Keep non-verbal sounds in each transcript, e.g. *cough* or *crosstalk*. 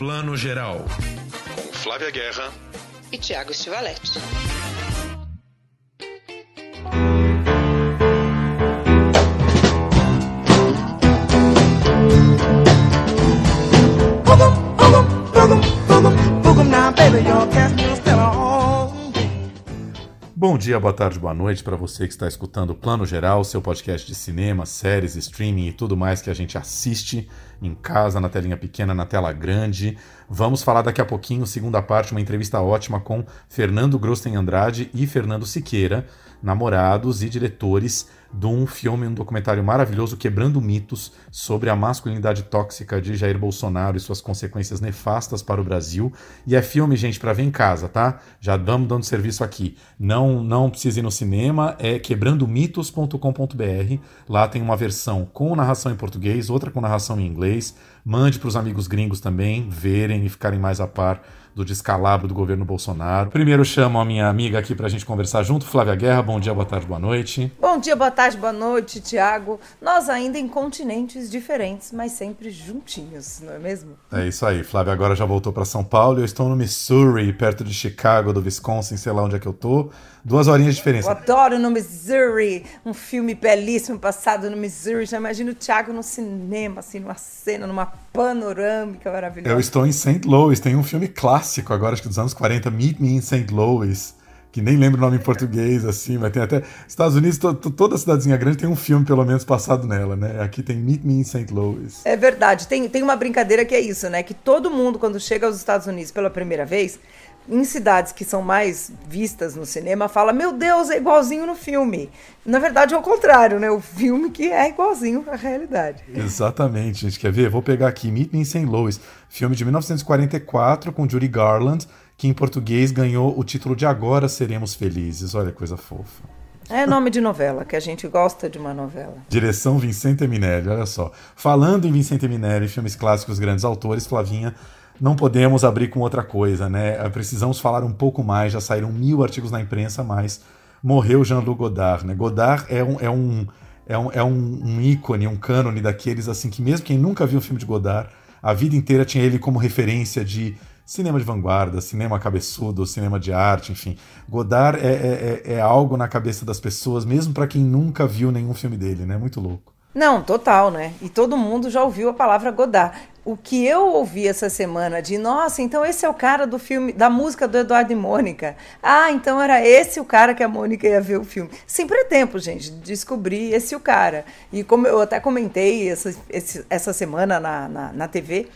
Plano Geral. Com Flávia Guerra e Tiago Stivaletti. Bom dia, boa tarde, boa noite para você que está escutando o Plano Geral, seu podcast de cinema, séries, streaming e tudo mais que a gente assiste em casa, na telinha pequena, na tela grande. Vamos falar daqui a pouquinho, segunda parte, uma entrevista ótima com Fernando Grosten Andrade e Fernando Siqueira, namorados e diretores de um filme, um documentário maravilhoso, Quebrando Mitos, sobre a masculinidade tóxica de Jair Bolsonaro e suas consequências nefastas para o Brasil. E é filme, gente, para ver em casa, tá? Já damos dando serviço aqui. Não não precisa ir no cinema, é quebrandomitos.com.br. Lá tem uma versão com narração em português, outra com narração em inglês. Mande para os amigos gringos também verem e ficarem mais a par do descalabro do governo Bolsonaro. Primeiro chamo a minha amiga aqui para a gente conversar junto, Flávia Guerra. Bom dia, boa tarde, boa noite. Bom dia, boa tarde, boa noite, Tiago. Nós ainda em continentes diferentes, mas sempre juntinhos, não é mesmo? É isso aí. Flávia agora já voltou para São Paulo. Eu estou no Missouri, perto de Chicago, do Wisconsin, sei lá onde é que eu tô. Duas horinhas de diferença. Eu adoro no Missouri, um filme belíssimo passado no Missouri. Já imagino o Thiago no cinema, assim, numa cena, numa panorâmica maravilhosa. Eu estou em St. Louis, tem um filme clássico agora, acho que dos anos 40, Meet Me in St. Louis, que nem lembro o nome em português, assim, mas tem até. Estados Unidos, to, to, toda cidadezinha grande tem um filme, pelo menos, passado nela, né? Aqui tem Meet Me in St. Louis. É verdade, tem, tem uma brincadeira que é isso, né? Que todo mundo, quando chega aos Estados Unidos pela primeira vez em cidades que são mais vistas no cinema, fala: Meu Deus, é igualzinho no filme. Na verdade, é o contrário, né? O filme que é igualzinho à realidade. Exatamente, gente. Quer ver? Vou pegar aqui Meet Me in St. Louis, filme de 1944 com Judy Garland, que em português ganhou o título de Agora Seremos Felizes. Olha que coisa fofa. É nome de novela, que a gente gosta de uma novela. Direção Vicente Minelli, olha só. Falando em Vicente Minelli, filmes clássicos, grandes autores, Flavinha não podemos abrir com outra coisa, né? Precisamos falar um pouco mais. Já saíram mil artigos na imprensa, mas morreu Jean-Luc Godard, né? Godard é um, é um, é um, é um, um ícone, um cânone daqueles assim que mesmo quem nunca viu o filme de Godard, a vida inteira tinha ele como referência de cinema de vanguarda, cinema cabeçudo, cinema de arte, enfim. Godard é, é, é, é algo na cabeça das pessoas, mesmo para quem nunca viu nenhum filme dele, né? Muito louco. Não, total, né? E todo mundo já ouviu a palavra Godard. O que eu ouvi essa semana de, nossa, então esse é o cara do filme, da música do Eduardo e Mônica. Ah, então era esse o cara que a Mônica ia ver o filme. Sempre é tempo, gente, de descobrir esse o cara. E como eu até comentei essa, essa semana na, na, na TV,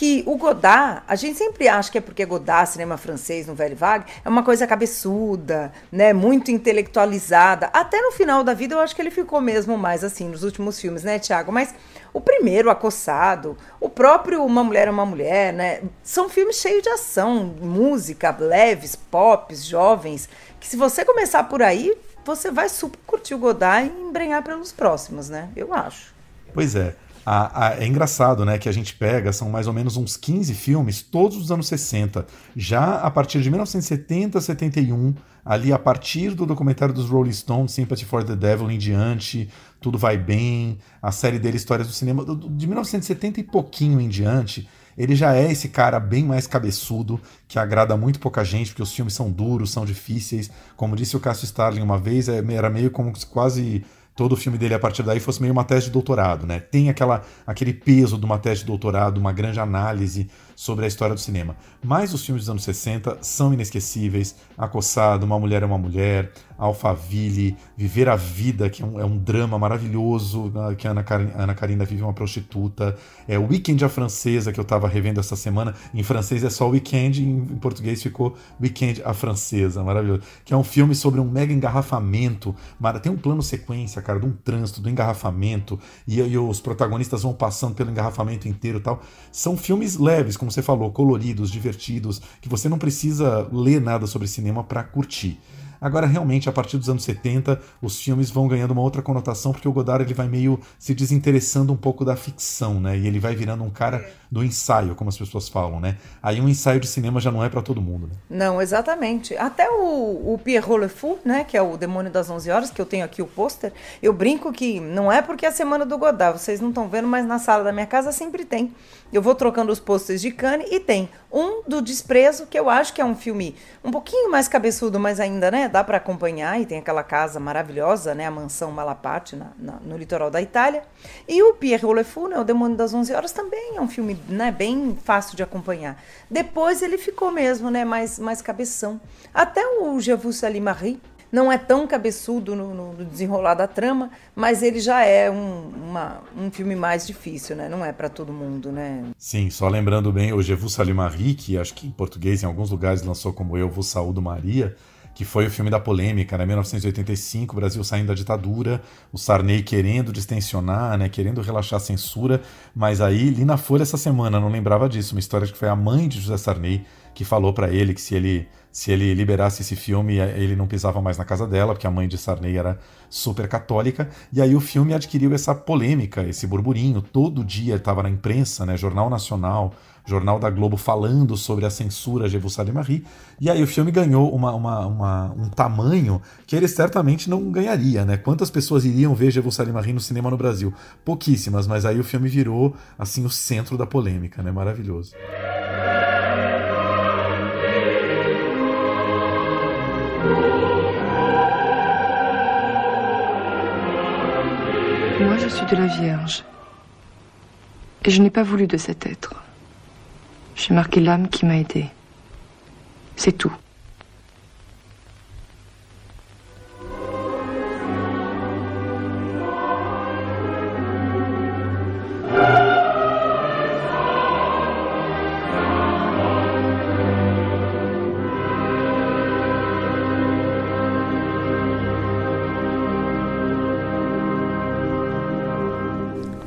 que o Godard, a gente sempre acha que é porque Godard, cinema francês, no Velho Vague, é uma coisa cabeçuda, né, muito intelectualizada. Até no final da vida eu acho que ele ficou mesmo mais assim nos últimos filmes, né, Tiago? Mas o primeiro, Acossado, o próprio Uma Mulher é uma Mulher, né, são filmes cheios de ação, música, leves, pops, jovens, que se você começar por aí, você vai super curtir o Godard e embrenhar pelos próximos, né? Eu acho. Pois é. A, a, é engraçado, né, que a gente pega, são mais ou menos uns 15 filmes, todos dos anos 60. Já a partir de 1970, 71, ali a partir do documentário dos Rolling Stones, Sympathy for the Devil em diante, Tudo Vai Bem, a série dele Histórias do Cinema, de 1970 e pouquinho em diante, ele já é esse cara bem mais cabeçudo, que agrada muito pouca gente, porque os filmes são duros, são difíceis. Como disse o Cássio Starling uma vez, é, era meio como se quase todo o filme dele a partir daí fosse meio uma tese de doutorado, né? Tem aquela, aquele peso de uma tese de doutorado, uma grande análise sobre a história do cinema. Mas os filmes dos anos 60 são inesquecíveis. Acossado, Uma Mulher é uma Mulher, Alphaville, Viver a Vida, que é um, é um drama maravilhoso, que a Ana, Car Ana Karina vive uma prostituta. É o Weekend a Francesa, que eu estava revendo essa semana. Em francês é só Weekend, em, português ficou Weekend a Francesa, maravilhoso. Que é um filme sobre um mega engarrafamento. Tem um plano sequência, cara, de um trânsito, do engarrafamento, e, e os protagonistas vão passando pelo engarrafamento inteiro e tal. São filmes leves, como você falou, coloridos, divertidos, que você não precisa ler nada sobre cinema para curtir. Agora, realmente, a partir dos anos 70, os filmes vão ganhando uma outra conotação, porque o Godard ele vai meio se desinteressando um pouco da ficção, né? E ele vai virando um cara do ensaio, como as pessoas falam, né? Aí um ensaio de cinema já não é para todo mundo. Né? Não, exatamente. Até o, o Pierrot Le Fou, né? Que é o Demônio das 11 Horas, que eu tenho aqui o pôster, eu brinco que não é porque é a semana do Godard, vocês não estão vendo, mas na sala da minha casa sempre tem. Eu vou trocando os posters de Cannes e tem um do Desprezo, que eu acho que é um filme um pouquinho mais cabeçudo, mas ainda, né, dá para acompanhar e tem aquela casa maravilhosa, né, a mansão Malaparte na, na, no litoral da Itália. E o Pierre Le Fou, né, o Demônio das 11 Horas, também é um filme, né, bem fácil de acompanhar. Depois ele ficou mesmo, né, mais, mais cabeção. Até o Je vous Marie, não é tão cabeçudo no, no, desenrolar da trama, mas ele já é um, uma, um filme mais difícil, né? Não é para todo mundo, né? Sim, só lembrando bem, o Je vous Marie, que acho que em português em alguns lugares lançou como Eu vos saúdo Maria, que foi o filme da polêmica, né? 1985, o Brasil saindo da ditadura, o Sarney querendo distensionar, né? Querendo relaxar a censura, mas aí li na Folha essa semana, não lembrava disso, uma história que foi a mãe de José Sarney que falou para ele que se ele se ele liberasse esse filme, ele não pisava mais na casa dela, porque a mãe de Sarney era super católica. E aí o filme adquiriu essa polêmica, esse burburinho. Todo dia estava na imprensa, né, Jornal Nacional, Jornal da Globo falando sobre a censura de Jerusalém Marie. E aí o filme ganhou uma, uma, uma, um tamanho que ele certamente não ganharia, né? Quantas pessoas iriam ver Jerusalém Marie no cinema no Brasil? Pouquíssimas, mas aí o filme virou assim o centro da polêmica, né? Maravilhoso. Moi, je suis de la Vierge. Et je n'ai pas voulu de cet être. J'ai marqué l'âme qui m'a aidé. C'est tout.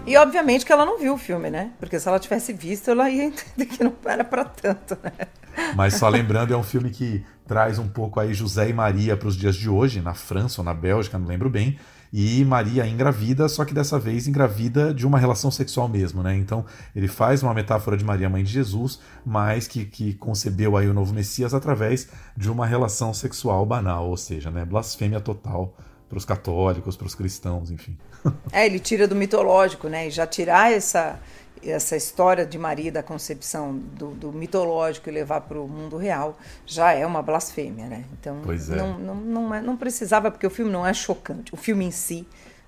E obviamente que ela não viu o filme, né? Porque se ela tivesse visto, ela ia entender que não era para tanto, né? Mas só lembrando, é um filme que traz um pouco aí José e Maria para os dias de hoje, na França ou na Bélgica, não lembro bem. E Maria engravida, só que dessa vez engravida de uma relação sexual mesmo, né? Então ele faz uma metáfora de Maria, mãe de Jesus, mas que, que concebeu aí o novo Messias através de uma relação sexual banal, ou seja, né? Blasfêmia total para os católicos, para os cristãos, enfim. É, ele tira do mitológico, né? E já tirar essa, essa história de Maria da concepção do, do mitológico e levar para o mundo real já é uma blasfêmia, né? Então é. não, não, não, é, não precisava, porque o filme não é chocante. O filme em si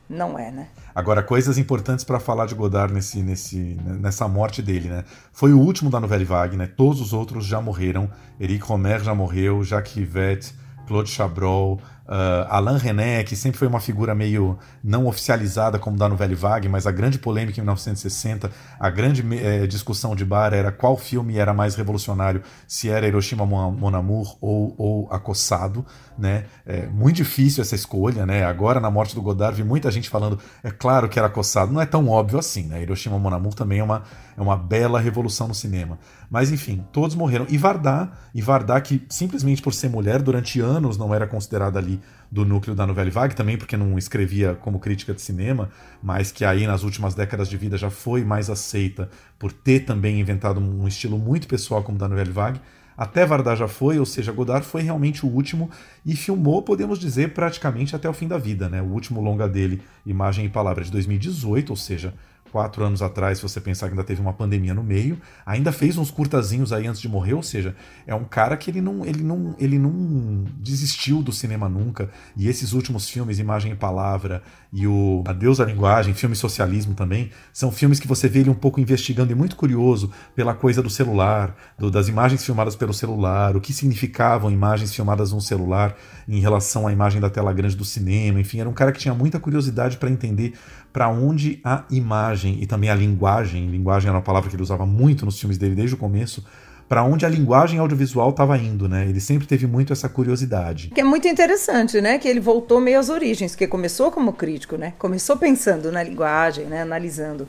não é, né? Agora, coisas importantes para falar de Godard nesse, nesse, nessa morte dele, né? Foi o último da Nouvelle Vague, né? Todos os outros já morreram. Eric Romer já morreu, Jacques Rivette, Claude Chabrol, Uh, Alain René, que sempre foi uma figura meio não oficializada como da Nouvelle Vague, mas a grande polêmica em 1960, a grande eh, discussão de bar era qual filme era mais revolucionário, se era Hiroshima Mon Amour ou, ou Acossado, né? É muito difícil essa escolha, né? Agora na morte do Godard vi muita gente falando, é claro que era Acossado, não é tão óbvio assim, né? Hiroshima Mon Amour também é uma, é uma bela revolução no cinema. Mas enfim, todos morreram. E Vardá, e Vardá que simplesmente por ser mulher durante anos não era considerada ali do núcleo da Nouvelle Vague, também porque não escrevia como crítica de cinema, mas que aí nas últimas décadas de vida já foi mais aceita por ter também inventado um estilo muito pessoal como da Nouvelle Vague. Até Vardar já foi, ou seja, Godard foi realmente o último e filmou, podemos dizer, praticamente até o fim da vida. Né? O último longa dele, Imagem e Palavra, de 2018, ou seja, quatro anos atrás, se você pensar que ainda teve uma pandemia no meio, ainda fez uns curtazinhos aí antes de morrer, ou seja, é um cara que ele não, ele não, ele não desistiu do cinema nunca. E esses últimos filmes, Imagem e Palavra e o Adeus à Linguagem, filme Socialismo também, são filmes que você vê ele um pouco investigando e muito curioso pela coisa do celular, do, das imagens filmadas pelo celular, o que significavam imagens filmadas no celular em relação à imagem da tela grande do cinema, enfim, era um cara que tinha muita curiosidade para entender para onde a imagem e também a linguagem, linguagem era uma palavra que ele usava muito nos filmes dele desde o começo, para onde a linguagem audiovisual estava indo, né? Ele sempre teve muito essa curiosidade. Que é muito interessante, né? Que ele voltou meio às origens, que começou como crítico, né? Começou pensando na linguagem, né? Analisando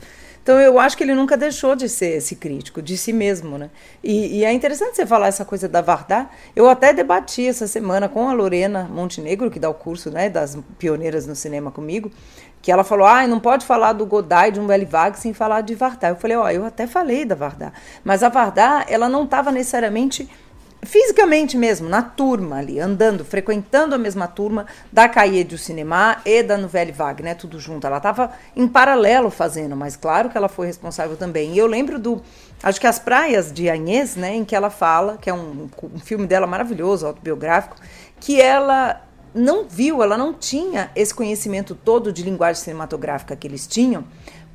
Então eu acho que ele nunca deixou de ser esse crítico, de si mesmo, né? E, e é interessante você falar essa coisa da Vardar. Eu até debati essa semana com a Lorena Montenegro, que dá o curso né, das pioneiras no cinema comigo, que ela falou, ah, não pode falar do Godard de um Vague sem falar de Vardar. Eu falei, ó, oh, eu até falei da Vardar, mas a Vardar, ela não estava necessariamente fisicamente mesmo, na turma ali, andando, frequentando a mesma turma da Cahiers do Cinema e da Nouvelle Vague, né, tudo junto. Ela estava em paralelo fazendo, mas claro que ela foi responsável também. E eu lembro do, acho que As Praias de Agnès, né, em que ela fala, que é um, um filme dela maravilhoso, autobiográfico, que ela não viu, ela não tinha esse conhecimento todo de linguagem cinematográfica que eles tinham,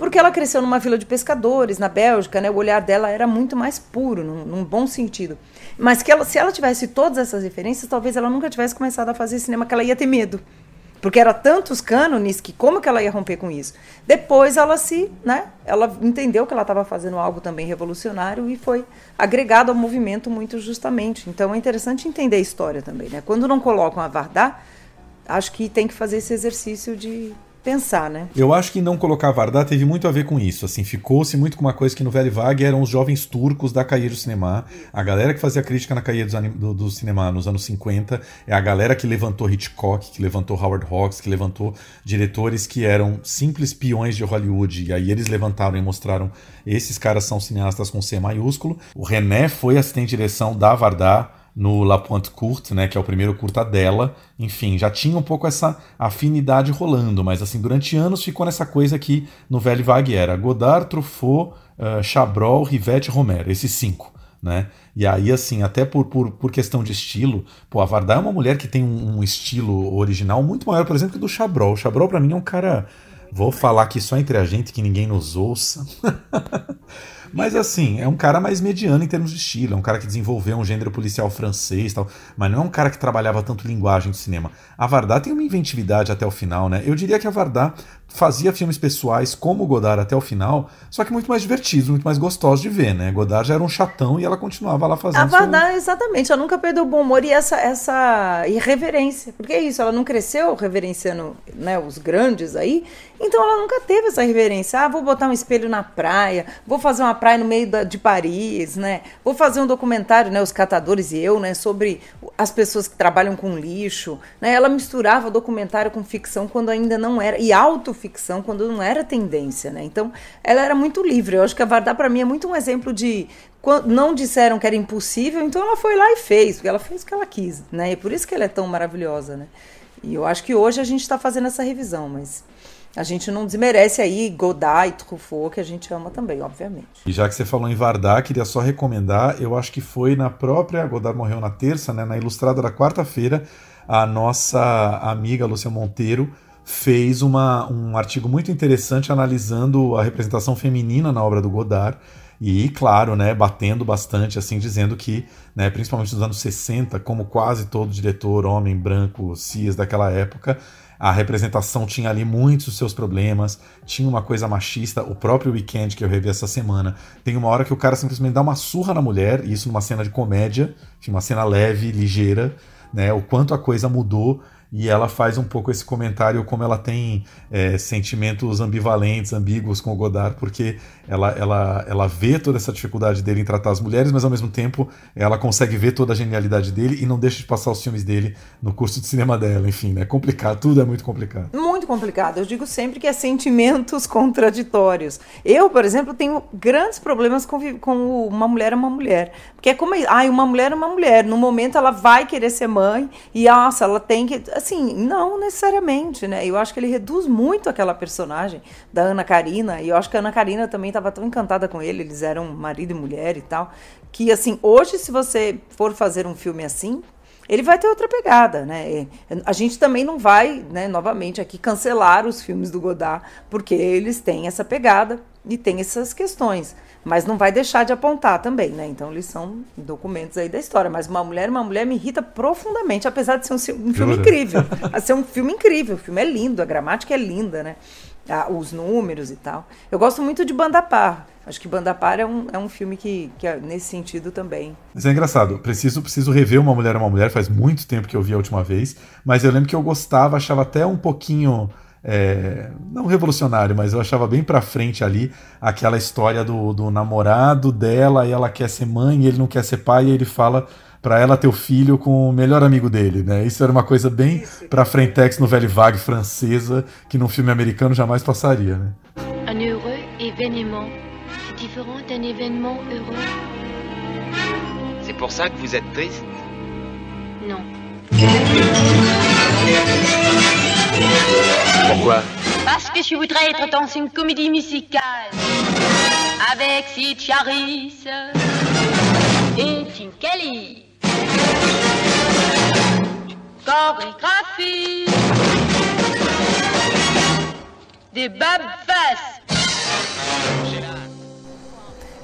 porque ela cresceu numa vila de pescadores na Bélgica, né? O olhar dela era muito mais puro, num, num bom sentido. Mas que ela, se ela tivesse todas essas referências, talvez ela nunca tivesse começado a fazer cinema, que ela ia ter medo. Porque era tantos cânones que como que ela ia romper com isso? Depois ela se, né? Ela entendeu que ela estava fazendo algo também revolucionário e foi agregado ao movimento muito justamente. Então é interessante entender a história também, né? Quando não colocam a Vardá, acho que tem que fazer esse exercício de pensar, né? Eu acho que não colocar Vardar teve muito a ver com isso. Assim, ficou-se muito com uma coisa que no Velho Vague eram os jovens turcos da Cahiers do Cinema. A galera que fazia crítica na Cahiers do, do, do, Cinema nos anos 50 é a galera que levantou Hitchcock, que levantou Howard Hawks, que levantou diretores que eram simples peões de Hollywood. E aí eles levantaram e mostraram esses caras são cineastas com C maiúsculo. O René foi assistente de direção da Vardar no La Pointe Courte, né, que é o primeiro curta dela. Enfim, já tinha um pouco essa afinidade rolando, mas assim, durante anos ficou nessa coisa que no Velho Vague era Godard, Truffaut, uh, Chabrol, Rivette Romero, esses cinco. Né? E aí, assim, até por, por, por questão de estilo, pô, a Vardar é uma mulher que tem um, um estilo original muito maior, por exemplo, que do Chabrol. O Chabrol, para mim, é um cara. Vou falar aqui só entre a gente, que ninguém nos ouça. *laughs* Mas assim, é um cara mais mediano em termos de estilo, é um cara que desenvolveu um gênero policial francês tal, mas não é um cara que trabalhava tanto linguagem de cinema. A Vardar tem uma inventividade até o final, né? Eu diria que a Vardar fazia filmes pessoais como Godard até o final, só que muito mais divertidos, muito mais gostosos de ver, né? Godard já era um chatão e ela continuava lá fazendo. A Vardar, seu... exatamente, ela nunca perdeu o bom humor e essa, essa irreverência. Porque é isso, ela não cresceu reverenciando né, os grandes aí, então ela nunca teve essa reverência. Ah, vou botar um espelho na praia, vou fazer uma praia no meio da, de Paris, né? Vou fazer um documentário, né? Os catadores e eu, né? Sobre as pessoas que trabalham com lixo. Né? Ela misturava documentário com ficção quando ainda não era. E autoficção quando não era tendência, né? Então, ela era muito livre. Eu acho que a Vardar, para mim, é muito um exemplo de não disseram que era impossível, então ela foi lá e fez, porque ela fez o que ela quis, né? E por isso que ela é tão maravilhosa, né? E eu acho que hoje a gente está fazendo essa revisão, mas a gente não desmerece aí Godard e Truffaut, que a gente ama também, obviamente. E já que você falou em Vardar, queria só recomendar, eu acho que foi na própria, Godard morreu na terça, né, na ilustrada da quarta-feira, a nossa amiga Lúcia Monteiro fez uma, um artigo muito interessante analisando a representação feminina na obra do Godard, e, claro, né, batendo bastante, assim, dizendo que, né, principalmente nos anos 60, como quase todo diretor, homem, branco, cis daquela época, a representação tinha ali muitos dos seus problemas, tinha uma coisa machista. O próprio Weekend que eu revi essa semana, tem uma hora que o cara simplesmente dá uma surra na mulher, e isso numa cena de comédia, uma cena leve, ligeira, né? O quanto a coisa mudou e ela faz um pouco esse comentário como ela tem é, sentimentos ambivalentes, ambíguos com o Godard, porque ela, ela, ela vê toda essa dificuldade dele em tratar as mulheres, mas ao mesmo tempo ela consegue ver toda a genialidade dele e não deixa de passar os filmes dele no curso de cinema dela. Enfim, é complicado, tudo é muito complicado. Muito complicado. Eu digo sempre que é sentimentos *laughs* contraditórios. Eu, por exemplo, tenho grandes problemas com, com uma mulher é uma mulher. Porque é como, ai, uma mulher é uma mulher. No momento ela vai querer ser mãe e, nossa, ela tem que assim, não necessariamente, né? Eu acho que ele reduz muito aquela personagem da Ana Karina, e eu acho que a Ana Karina também estava tão encantada com ele, eles eram marido e mulher e tal, que assim, hoje se você for fazer um filme assim, ele vai ter outra pegada, né? A gente também não vai, né, novamente aqui cancelar os filmes do Godard, porque eles têm essa pegada e têm essas questões mas não vai deixar de apontar também, né? Então eles são documentos aí da história. Mas uma mulher, uma mulher me irrita profundamente, apesar de ser um, um filme incrível. *laughs* a ser um filme incrível, o filme é lindo, a gramática é linda, né? Ah, os números e tal. Eu gosto muito de Banda Par. Acho que Banda Par é um, é um filme que, que é nesse sentido também. Mas é engraçado, preciso, preciso rever Uma Mulher é uma Mulher, faz muito tempo que eu vi a última vez, mas eu lembro que eu gostava, achava até um pouquinho é, não revolucionário, mas eu achava bem pra frente ali aquela história do, do namorado dela e ela quer ser mãe e ele não quer ser pai e ele fala para ela ter o filho com o melhor amigo dele, né? Isso era uma coisa bem pra frentex novela vague francesa que num filme americano jamais passaria, né? Un heureux événement, c'est différent d'un événement heureux C'est pour ça que vous êtes triste Non. Pourquoi Parce que je voudrais être dans une comédie musicale avec Sid Charis et Tim Kelly. Chorégraphie des babas.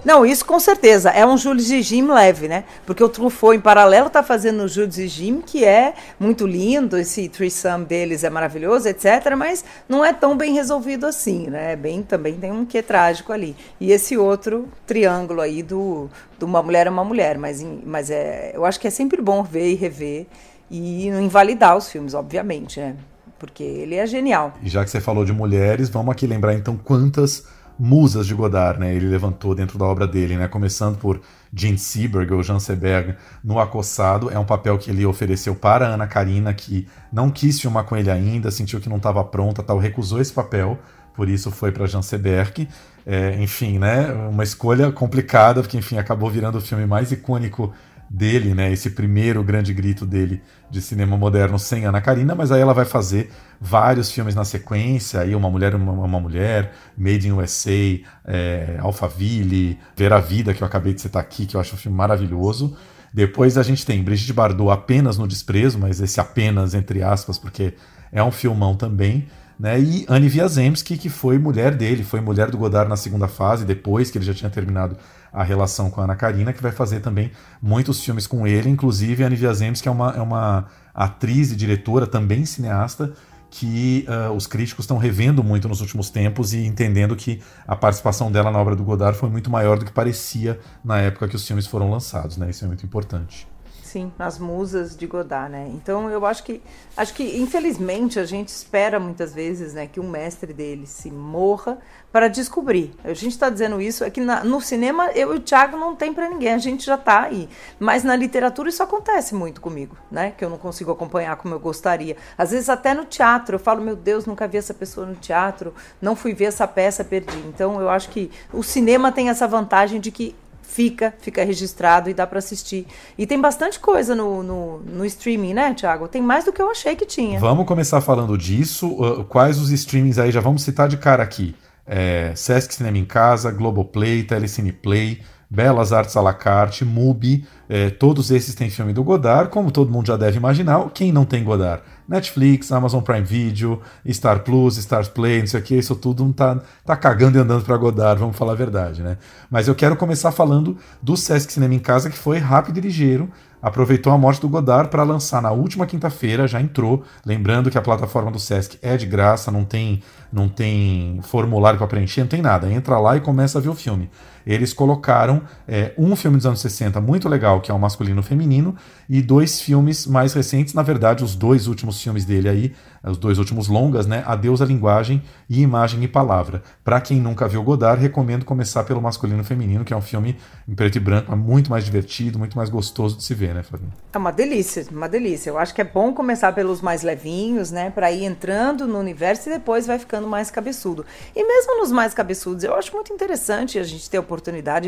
Não, isso com certeza. É um Jules e Jim leve, né? Porque o Truffaut, em paralelo, tá fazendo o Jules e Jim, que é muito lindo, esse threesome deles é maravilhoso, etc. Mas não é tão bem resolvido assim, né? Bem, também tem um quê trágico ali. E esse outro triângulo aí do, do Uma Mulher é uma Mulher. Mas, mas é, eu acho que é sempre bom ver e rever e não invalidar os filmes, obviamente, né? Porque ele é genial. E já que você falou de mulheres, vamos aqui lembrar então quantas musas de Godard, né? Ele levantou dentro da obra dele, né? Começando por Jean Seberg ou Jean Seberg no Acossado, é um papel que ele ofereceu para Ana Karina, que não quis filmar com ele ainda, sentiu que não estava pronta, tal, recusou esse papel, por isso foi para Jean Seberg. É, enfim, né? Uma escolha complicada, porque enfim acabou virando o filme mais icônico dele, né? Esse primeiro grande grito dele de cinema moderno sem Ana Karina, mas aí ela vai fazer vários filmes na sequência, aí Uma Mulher, Uma, uma Mulher, Made in USA, é, Alphaville, Ver a Vida, que eu acabei de citar aqui, que eu acho um filme maravilhoso. Depois a gente tem Brigitte Bardot apenas no desprezo, mas esse apenas entre aspas, porque é um filmão também. Né? E Anne Wiazemski, que foi mulher dele, foi mulher do Godard na segunda fase, depois que ele já tinha terminado a relação com a Ana Karina, que vai fazer também muitos filmes com ele, inclusive a Anne Wiazemski, que é uma, é uma atriz e diretora, também cineasta, que uh, os críticos estão revendo muito nos últimos tempos e entendendo que a participação dela na obra do Godard foi muito maior do que parecia na época que os filmes foram lançados, né? Isso é muito importante. Sim, as musas de Godard, né? Então eu acho que acho que infelizmente a gente espera muitas vezes, né, que um mestre dele se morra para descobrir. A gente está dizendo isso é que na, no cinema eu e o Thiago não tem para ninguém, a gente já está aí. Mas na literatura isso acontece muito comigo, né? Que eu não consigo acompanhar como eu gostaria. Às vezes até no teatro eu falo, meu Deus, nunca vi essa pessoa no teatro, não fui ver essa peça, perdi. Então eu acho que o cinema tem essa vantagem de que fica, fica registrado e dá para assistir. E tem bastante coisa no, no, no, streaming, né, Thiago? Tem mais do que eu achei que tinha. Vamos começar falando disso. Uh, quais os streamings aí? Já vamos citar de cara aqui. É, Sesc Cinema em Casa, Globoplay, Telecine Play, Belas Artes à la carte, MUBI, é, todos esses têm filme do Godard, como todo mundo já deve imaginar. Quem não tem Godard? Netflix, Amazon Prime Video, Star Plus, Star Play, não sei o que, isso tudo não tá, tá cagando e andando para Godard, vamos falar a verdade, né? Mas eu quero começar falando do Sesc Cinema em Casa, que foi rápido e ligeiro, aproveitou a morte do Godard para lançar na última quinta-feira, já entrou. Lembrando que a plataforma do Sesc é de graça, não tem, não tem formulário para preencher, não tem nada. Entra lá e começa a ver o filme. Eles colocaram é, um filme dos anos 60 muito legal, que é o Masculino Feminino, e dois filmes mais recentes, na verdade, os dois últimos filmes dele aí, os dois últimos longas, né? Adeus à Linguagem e Imagem e Palavra. Para quem nunca viu Godard, recomendo começar pelo Masculino Feminino, que é um filme em preto e branco, muito mais divertido, muito mais gostoso de se ver, né, Flavinha? É uma delícia, uma delícia. Eu acho que é bom começar pelos mais levinhos, né, para ir entrando no universo e depois vai ficando mais cabeçudo. E mesmo nos mais cabeçudos, eu acho muito interessante a gente ter a oportunidade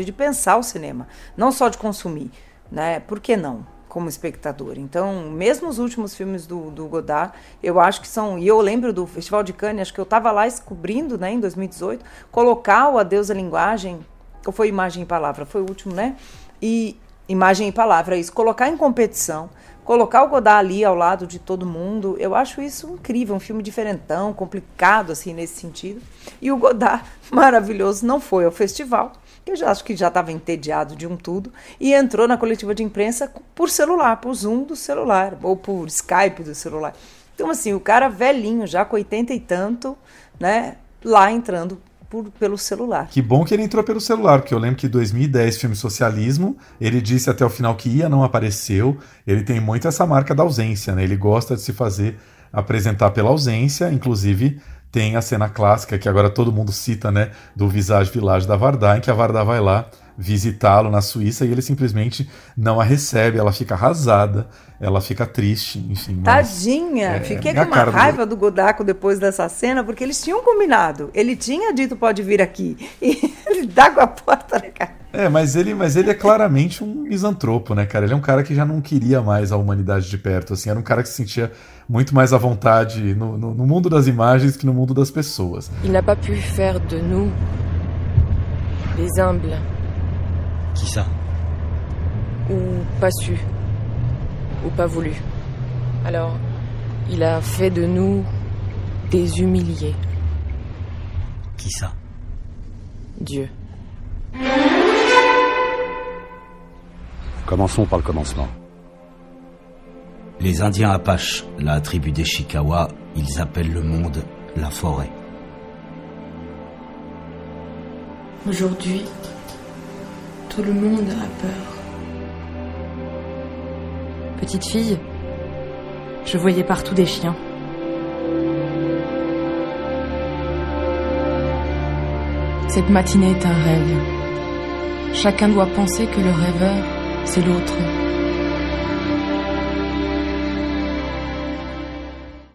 de pensar o cinema, não só de consumir, né? Por que não? como espectador. Então, mesmo os últimos filmes do, do Godard, eu acho que são. E eu lembro do Festival de Cannes, acho que eu estava lá descobrindo, né, em 2018, colocar o Adeus à Linguagem, ou foi Imagem e Palavra, foi o último, né? E Imagem e Palavra, isso, colocar em competição, colocar o Godard ali ao lado de todo mundo, eu acho isso incrível, um filme diferentão, complicado, assim, nesse sentido. E o Godard, *laughs* maravilhoso, não foi ao festival eu já acho que já estava entediado de um tudo, e entrou na coletiva de imprensa por celular, por Zoom do celular, ou por Skype do celular. Então, assim, o cara velhinho, já com 80 e tanto, né, lá entrando por, pelo celular. Que bom que ele entrou pelo celular, porque eu lembro que em 2010, filme Socialismo, ele disse até o final que ia, não apareceu. Ele tem muito essa marca da ausência, né? Ele gosta de se fazer apresentar pela ausência, inclusive tem a cena clássica que agora todo mundo cita, né, do Visage Village da Varda, em que a Varda vai lá visitá-lo na Suíça e ele simplesmente não a recebe, ela fica arrasada, ela fica triste, enfim. Tadinha! É, Fiquei com uma raiva do... do Godako depois dessa cena, porque eles tinham combinado. Ele tinha dito pode vir aqui. *laughs* E ele dá com a porta na cara. É, mas ele, mas ele é claramente um misantropo, né, cara? Ele é um cara que já não queria mais a humanidade de perto, assim, era um cara que se sentia muito mais à vontade no, no, no mundo das imagens que no mundo das pessoas. Il n'a pas pu faire de nous les humbles. Qui ça Ou pas su. Ou pas voulu. Alors, il a fait de nous des humiliés. Qui ça Dieu. Commençons par le commencement. Les Indiens Apaches, la tribu des Chickawa, ils appellent le monde la forêt. Aujourd'hui, tout le monde a peur. Petite fille, je voyais partout des chiens. Cette matinée est un rêve. Chacun doit penser que le rêveur, c'est l'autre.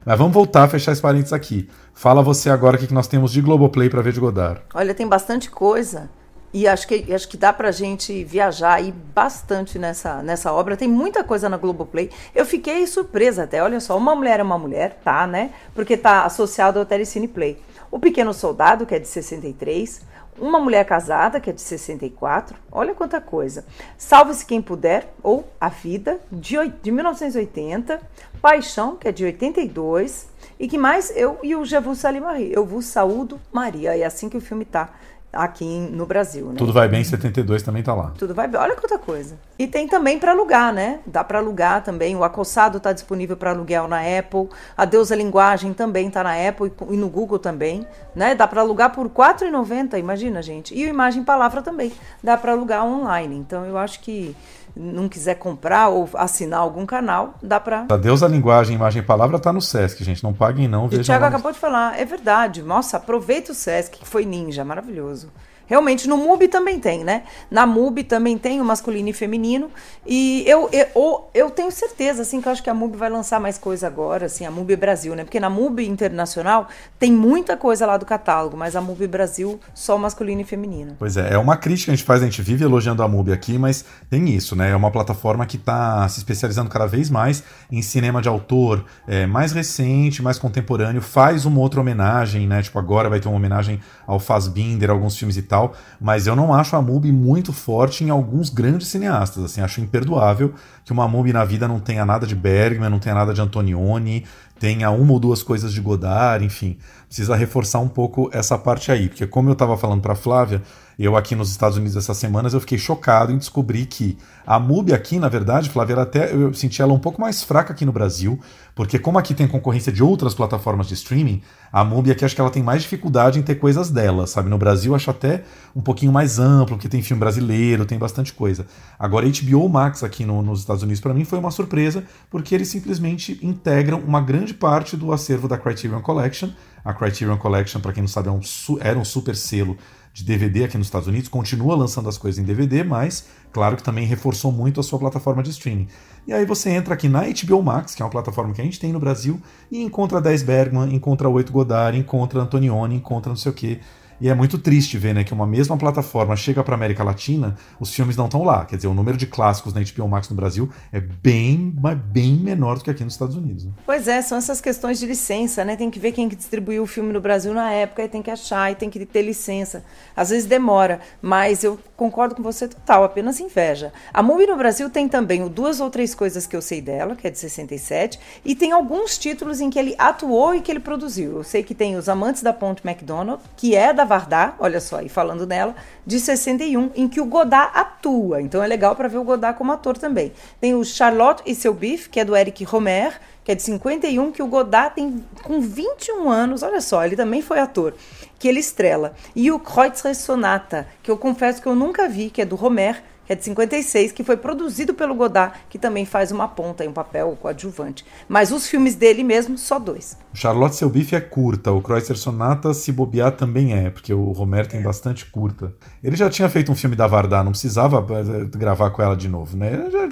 Mas vamos voltar a fechar esse parênteses aqui. Fala você agora o que nós temos de Globoplay para ver de Godard. Olha, tem bastante coisa. E acho que, acho que dá pra gente viajar aí bastante nessa, nessa obra. Tem muita coisa na Globoplay. Eu fiquei surpresa até. Olha só, Uma Mulher é uma Mulher, tá, né? Porque tá associado ao Telecine Play. O Pequeno Soldado, que é de 63. Uma Mulher Casada, que é de 64. Olha quanta coisa. Salve-se Quem Puder, ou A Vida, de, de 1980. Paixão, que é de 82. E que mais? Eu e o Je vous salue Marie. Eu vos saúdo Maria. É assim que o filme tá aqui no Brasil, né? Tudo vai bem, 72 também tá lá. Tudo vai bem. Olha quanta coisa. E tem também para alugar, né? Dá para alugar também. O Acossado tá disponível para aluguel na Apple. A Deusa Linguagem também tá na Apple e no Google também, né? Dá para alugar por R$ 4,90, imagina, gente. E o Imagem Palavra também dá para alugar online. Então eu acho que não quiser comprar ou assinar algum canal, dá para. A Deus a linguagem, imagem e palavra tá no Sesc, gente. Não paguem, não. E o Thiago acabou de falar, é verdade. Nossa, aproveita o Sesc, que foi ninja, maravilhoso. Realmente, no MUBI também tem, né? Na MUBI também tem o masculino e feminino. E eu, eu, eu tenho certeza, assim, que eu acho que a MUBI vai lançar mais coisa agora, assim, a MUBI Brasil, né? Porque na MUBI Internacional tem muita coisa lá do catálogo, mas a MUBI Brasil só masculino e feminino. Pois é, é uma crítica que a gente faz, a gente vive elogiando a MUBI aqui, mas tem isso, né? É uma plataforma que está se especializando cada vez mais em cinema de autor é, mais recente, mais contemporâneo, faz uma outra homenagem, né? Tipo, agora vai ter uma homenagem ao Fassbinder, alguns filmes e tal tal, mas eu não acho a MUBI muito forte em alguns grandes cineastas, assim, acho imperdoável que uma MUBI na vida não tenha nada de Bergman, não tenha nada de Antonioni, tenha uma ou duas coisas de Godard, enfim, precisa reforçar um pouco essa parte aí, porque como eu estava falando para Flávia, eu aqui nos Estados Unidos essas semanas eu fiquei chocado em descobrir que a MUBI aqui, na verdade, Flávia, até eu senti ela um pouco mais fraca aqui no Brasil, porque como aqui tem concorrência de outras plataformas de streaming, a MUBI aqui acho que ela tem mais dificuldade em ter coisas dela, sabe? No Brasil acho até um pouquinho mais amplo, porque tem filme brasileiro, tem bastante coisa. Agora HBO Max aqui no, nos Estados Unidos para mim foi uma surpresa, porque eles simplesmente integram uma grande parte do acervo da Criterion Collection. A Criterion Collection, para quem não sabe, é um, era um super selo de DVD aqui nos Estados Unidos, continua lançando as coisas em DVD, mas claro que também reforçou muito a sua plataforma de streaming. E aí você entra aqui na HBO Max, que é uma plataforma que a gente tem no Brasil, e encontra 10 Bergman, encontra 8 Godard, encontra Antonioni, encontra não sei o que. E é muito triste ver né, que uma mesma plataforma chega para América Latina, os filmes não estão lá. Quer dizer, o número de clássicos na HBO Max no Brasil é bem, bem menor do que aqui nos Estados Unidos. Né? Pois é, são essas questões de licença, né? Tem que ver quem que distribuiu o filme no Brasil na época e tem que achar e tem que ter licença. Às vezes demora, mas eu concordo com você total, apenas inveja. A Movie no Brasil tem também o Duas ou Três Coisas que eu sei dela, que é de 67, e tem alguns títulos em que ele atuou e que ele produziu. Eu sei que tem Os Amantes da Ponte McDonald, que é da Vardar, olha só, e falando nela, de 61, em que o Godard atua. Então é legal para ver o Godard como ator também. Tem o Charlotte e seu bife, que é do Eric Romer, que é de 51, que o Godard tem com 21 anos, olha só, ele também foi ator, que ele estrela. E o Kreutzer Sonata, que eu confesso que eu nunca vi, que é do Romer, que é de 56, que foi produzido pelo Godard, que também faz uma ponta e um papel coadjuvante. Mas os filmes dele mesmo, só dois. Charlotte Seu Bife é curta, o Kreutzer Sonata, se bobear, também é, porque o Romer tem bastante curta. Ele já tinha feito um filme da Vardar, não precisava eh, gravar com ela de novo, né? Ele já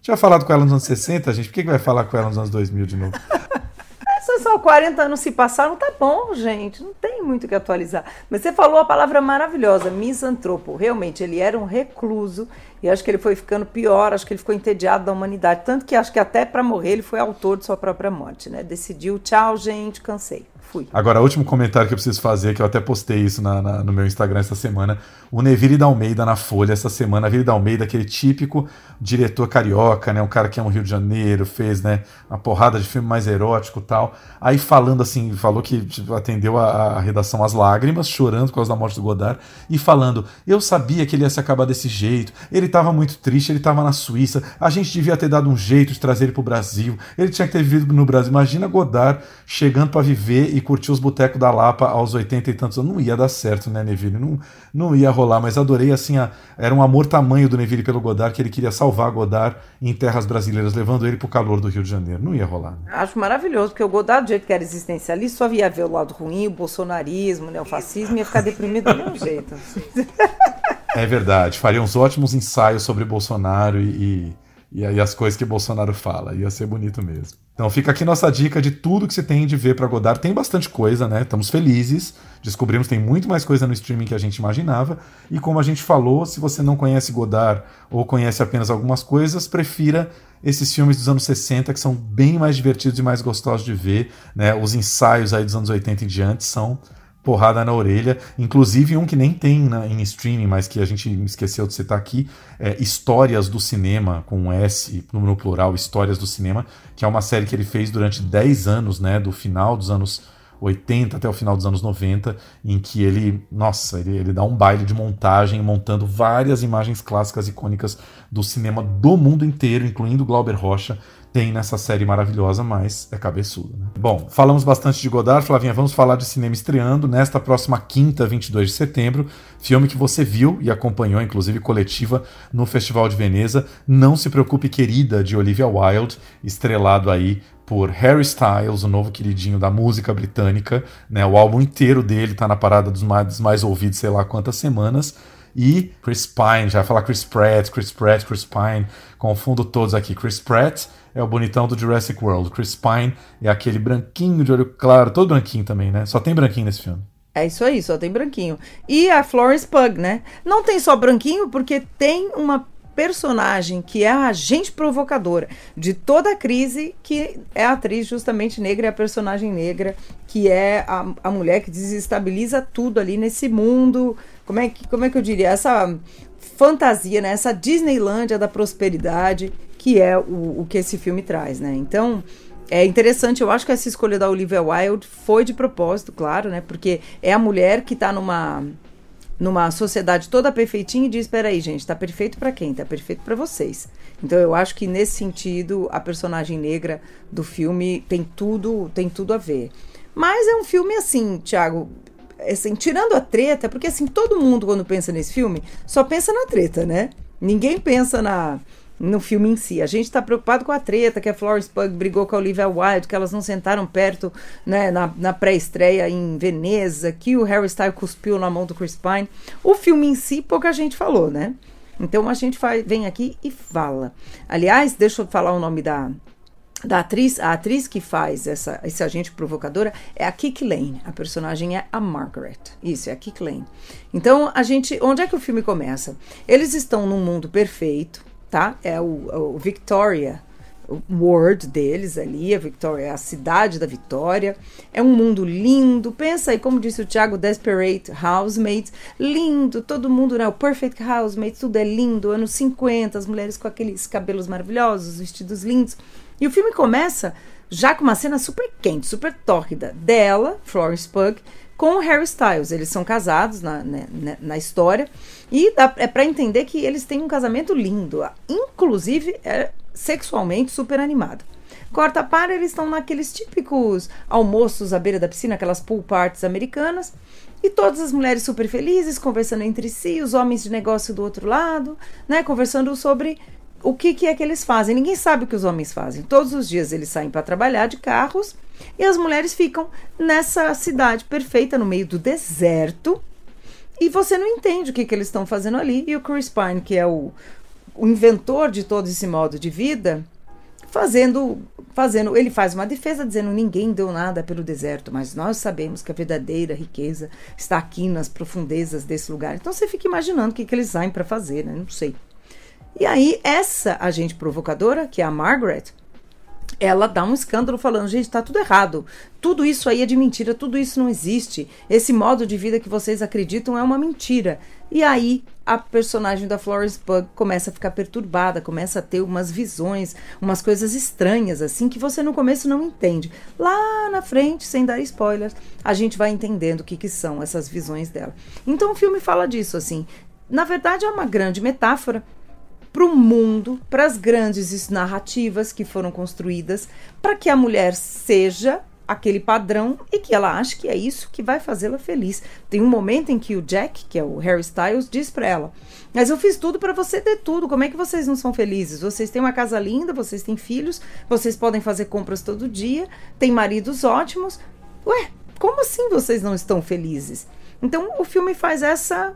tinha falado com ela nos anos 60, gente, por que, que vai falar com ela nos anos 2000 de novo? Só 40 anos se passaram, tá bom, gente, não tem muito o que atualizar. Mas você falou a palavra maravilhosa, misantropo. Realmente, ele era um recluso e acho que ele foi ficando pior, acho que ele ficou entediado da humanidade. Tanto que acho que até para morrer ele foi autor de sua própria morte, né? Decidiu, tchau, gente, cansei fui. Agora, último comentário que eu preciso fazer, que eu até postei isso na, na, no meu Instagram essa semana. O Neville da Almeida na Folha essa semana. Neville da Almeida, aquele típico diretor carioca, né? Um cara que é um Rio de Janeiro, fez, né? Uma porrada de filme mais erótico tal. Aí falando assim, falou que tipo, atendeu a, a, redação às lágrimas, chorando por causa da morte do Godard, e falando: Eu sabia que ele ia se acabar desse jeito. Ele estava muito triste, ele estava na Suíça. A gente devia ter dado um jeito de trazer ele pro Brasil. Ele tinha que ter vivido no Brasil. Imagina Godard chegando para viver e curtir os botecos da Lapa aos 80 e tantos anos. Não ia dar certo, né, Neville? Não, não ia rolar, mas adorei, assim, a, era um amor tamanho do Neville pelo Godard, que ele queria salvar Godard em terras brasileiras, levando ele pro calor do Rio de Janeiro. Não ia rolar. Né? Acho maravilhoso, porque o Godard, do jeito que era existencialista, só via ver o lado ruim, o bolsonarismo, o fascismo, ia ficar deprimido do mesmo jeito. *laughs* É verdade, faria uns ótimos ensaios sobre Bolsonaro e, e e aí as coisas que Bolsonaro fala. Ia ser bonito mesmo. Então fica aqui nossa dica de tudo que você tem de ver para Godard. Tem bastante coisa, né? Estamos felizes. Descobrimos que tem muito mais coisa no streaming que a gente imaginava. E como a gente falou, se você não conhece Godard ou conhece apenas algumas coisas, prefira esses filmes dos anos 60 que são bem mais divertidos e mais gostosos de ver. Né? Os ensaios aí dos anos 80 em diante são porrada na orelha. Inclusive um que nem tem na, em streaming, mas que a gente esqueceu de citar aqui, é Histórias do Cinema, com um S no plural, Histórias do Cinema, que é uma série que ele fez durante 10 anos, né, do final dos anos 80 até o final dos anos 90, em que ele, nossa, ele, ele dá um baile de montagem, montando várias imagens clássicas icônicas do cinema do mundo inteiro, incluindo Glauber Rocha, tem nessa série maravilhosa, mas é cabeçudo. Né? Bom, falamos bastante de Godard. Flavinha, vamos falar de cinema estreando nesta próxima quinta, 22 de setembro. Filme que você viu e acompanhou, inclusive coletiva, no Festival de Veneza. Não se preocupe, querida, de Olivia Wilde, estrelado aí por Harry Styles, o novo queridinho da música britânica. Né? O álbum inteiro dele está na parada dos mais, dos mais ouvidos, sei lá quantas semanas e Chris Pine, já vai falar Chris Pratt, Chris Pratt, Chris Pine, confundo todos aqui. Chris Pratt é o bonitão do Jurassic World. Chris Pine é aquele branquinho de olho claro, todo branquinho também, né? Só tem branquinho nesse filme. É isso aí, só tem branquinho. E a Florence Pug, né? Não tem só branquinho, porque tem uma personagem que é a agente provocadora de toda a crise, que é a atriz justamente negra, é a personagem negra, que é a, a mulher que desestabiliza tudo ali nesse mundo. Como é que, como é que eu diria? Essa fantasia, né? Essa Disneylândia da prosperidade que é o, o que esse filme traz, né? Então, é interessante, eu acho que essa escolha da Olivia Wilde foi de propósito, claro, né? Porque é a mulher que está numa numa sociedade toda perfeitinha e diz: espera aí, gente, tá perfeito para quem? Tá perfeito para vocês. Então eu acho que nesse sentido a personagem negra do filme tem tudo, tem tudo a ver. Mas é um filme assim, Thiago, assim, tirando a treta, porque assim, todo mundo quando pensa nesse filme só pensa na treta, né? Ninguém pensa na no filme em si. A gente está preocupado com a treta, que a Florence Pugh brigou com a Olivia Wilde, que elas não sentaram perto né, na, na pré-estreia em Veneza, que o Harry Styles cuspiu na mão do Chris Pine. O filme em si, pouca gente falou, né? Então a gente faz, vem aqui e fala. Aliás, deixa eu falar o nome da, da atriz, a atriz que faz essa, esse agente provocadora é a Kik Lane. A personagem é a Margaret. Isso, é a Kik Lane. Então, a gente, onde é que o filme começa? Eles estão num mundo perfeito, tá? É o, o Victoria World deles ali, a Victoria, a cidade da Vitória. É um mundo lindo. Pensa aí, como disse o Thiago, Desperate Housemates. Lindo, todo mundo, né? O Perfect Housemates, tudo é lindo. Anos 50, as mulheres com aqueles cabelos maravilhosos, vestidos lindos. E o filme começa já com uma cena super quente, super tórrida dela, Florence Pugh, com o Harry Styles. Eles são casados na, na, na história. E dá, é para entender que eles têm um casamento lindo, inclusive é sexualmente super animado. Corta para, eles estão naqueles típicos almoços à beira da piscina, aquelas pool parties americanas. E todas as mulheres super felizes, conversando entre si, os homens de negócio do outro lado, né? Conversando sobre o que, que é que eles fazem. Ninguém sabe o que os homens fazem. Todos os dias eles saem para trabalhar de carros e as mulheres ficam nessa cidade perfeita, no meio do deserto. E você não entende o que, que eles estão fazendo ali. E o Chris Pine, que é o, o inventor de todo esse modo de vida, fazendo, fazendo, ele faz uma defesa dizendo ninguém deu nada pelo deserto, mas nós sabemos que a verdadeira riqueza está aqui nas profundezas desse lugar. Então você fica imaginando o que, que eles saem para fazer, né? Não sei. E aí essa agente provocadora, que é a Margaret, ela dá um escândalo falando, gente, tá tudo errado. Tudo isso aí é de mentira, tudo isso não existe. Esse modo de vida que vocês acreditam é uma mentira. E aí a personagem da Florence Pugh começa a ficar perturbada, começa a ter umas visões, umas coisas estranhas assim que você no começo não entende. Lá na frente, sem dar spoilers, a gente vai entendendo o que, que são essas visões dela. Então o filme fala disso assim. Na verdade é uma grande metáfora para o mundo, para as grandes narrativas que foram construídas, para que a mulher seja aquele padrão e que ela acha que é isso que vai fazê-la feliz. Tem um momento em que o Jack, que é o Harry Styles, diz para ela: Mas eu fiz tudo para você ter tudo, como é que vocês não são felizes? Vocês têm uma casa linda, vocês têm filhos, vocês podem fazer compras todo dia, têm maridos ótimos. Ué, como assim vocês não estão felizes? Então o filme faz essa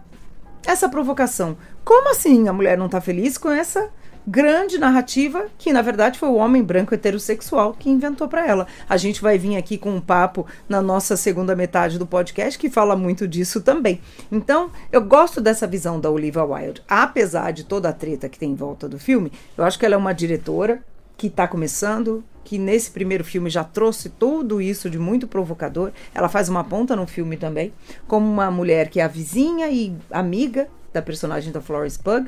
essa provocação. Como assim a mulher não está feliz com essa grande narrativa que na verdade foi o homem branco heterossexual que inventou para ela. A gente vai vir aqui com um papo na nossa segunda metade do podcast que fala muito disso também. Então, eu gosto dessa visão da Olivia Wilde. Apesar de toda a treta que tem em volta do filme, eu acho que ela é uma diretora que está começando, que nesse primeiro filme já trouxe tudo isso de muito provocador. Ela faz uma ponta no filme também, como uma mulher que é a vizinha e amiga da personagem da Florence Pugh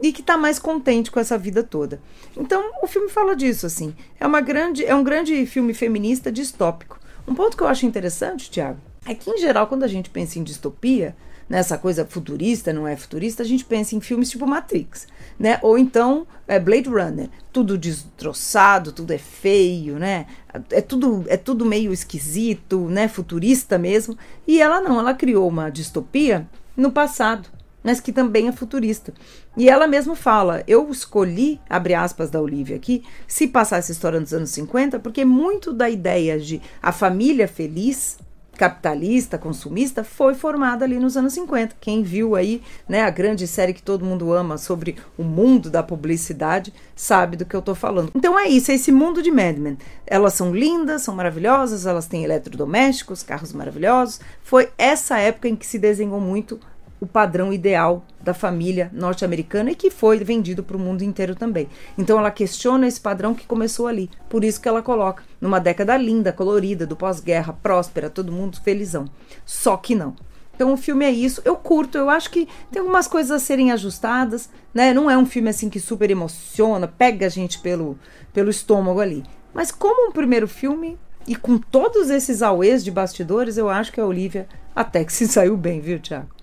e que está mais contente com essa vida toda. Então, o filme fala disso assim. É uma grande, é um grande filme feminista distópico. Um ponto que eu acho interessante, Tiago, é que em geral quando a gente pensa em distopia, nessa coisa futurista, não é futurista, a gente pensa em filmes tipo Matrix, né? Ou então é Blade Runner, tudo destroçado, tudo é feio, né? É tudo é tudo meio esquisito, né? Futurista mesmo. E ela não, ela criou uma distopia no passado mas que também é futurista. E ela mesma fala: eu escolhi, abre aspas da Olivia aqui, se passar essa história nos anos 50, porque muito da ideia de a família feliz capitalista, consumista, foi formada ali nos anos 50. Quem viu aí, né, a grande série que todo mundo ama sobre o mundo da publicidade, sabe do que eu tô falando. Então é isso, é esse mundo de Mad Men. Elas são lindas, são maravilhosas, elas têm eletrodomésticos, carros maravilhosos. Foi essa época em que se desenhou muito o padrão ideal da família norte-americana e que foi vendido para o mundo inteiro também. Então ela questiona esse padrão que começou ali. Por isso que ela coloca numa década linda, colorida, do pós-guerra, próspera, todo mundo felizão. Só que não. Então o filme é isso. Eu curto, eu acho que tem algumas coisas a serem ajustadas, né? Não é um filme assim que super emociona, pega a gente pelo, pelo estômago ali. Mas como um primeiro filme e com todos esses auês de bastidores, eu acho que a Olivia até que se *laughs* saiu bem, viu, Tiago?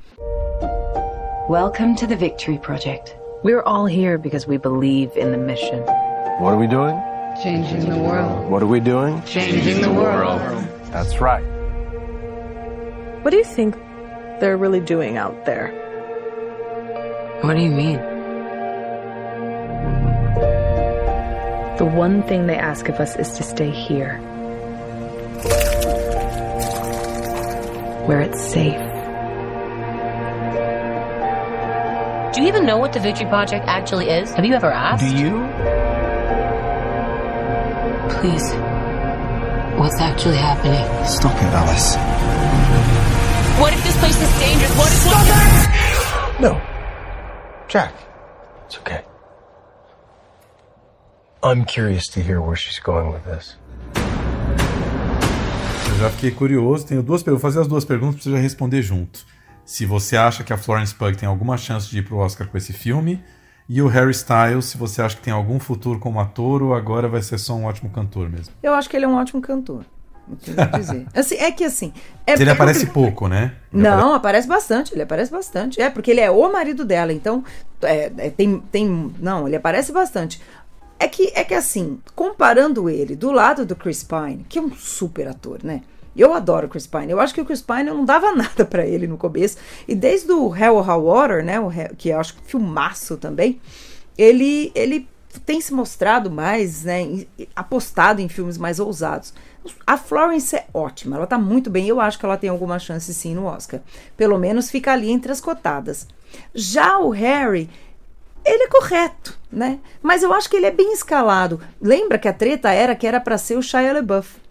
Welcome to the Victory Project. We're all here because we believe in the mission. What are we doing? Changing the world. What are we doing? Changing the world. That's right. What do you think they're really doing out there? What do you mean? The one thing they ask of us is to stay here. Where it's safe. Do you even know what the Victory Project actually is? Have you ever asked? Do you? Please. What's actually happening? Stop it, Alice. What if this place is dangerous? What if. Stop it! No. Jack. It's okay. I'm curious to hear where she's going with this. Eu já fiquei curioso, tenho duas perguntas. Vou fazer as duas perguntas para você já responder junto se você acha que a Florence Pugh tem alguma chance de ir pro Oscar com esse filme. E o Harry Styles, se você acha que tem algum futuro como ator ou agora vai ser só um ótimo cantor mesmo. Eu acho que ele é um ótimo cantor. Dizer. *laughs* Assim, é que assim. É, ele é aparece pouco, né? Ele não, aparece... aparece... bastante, ele aparece bastante. É, porque ele é o marido dela, então é, é, tem, tem. Não, ele aparece bastante. É que, é que assim, comparando ele do lado do Chris Pine, que é um super ator, né? Eu adoro o Chris Pine. Eu acho que o Chris Pine eu não dava *laughs* nada para ele no começo. E desde o Hell or High Water, né, que eu acho filmaço também, ele, ele tem se mostrado mais, né, apostado em filmes mais ousados. A Florence é ótima, ela tá muito bem. Eu acho que ela tem alguma chance sim no Oscar. Pelo menos fica ali entre as cotadas. Já o Harry, ele é correto, né? Mas eu acho que ele é bem escalado. Lembra que a treta era que era para ser o Shia LaBeouf.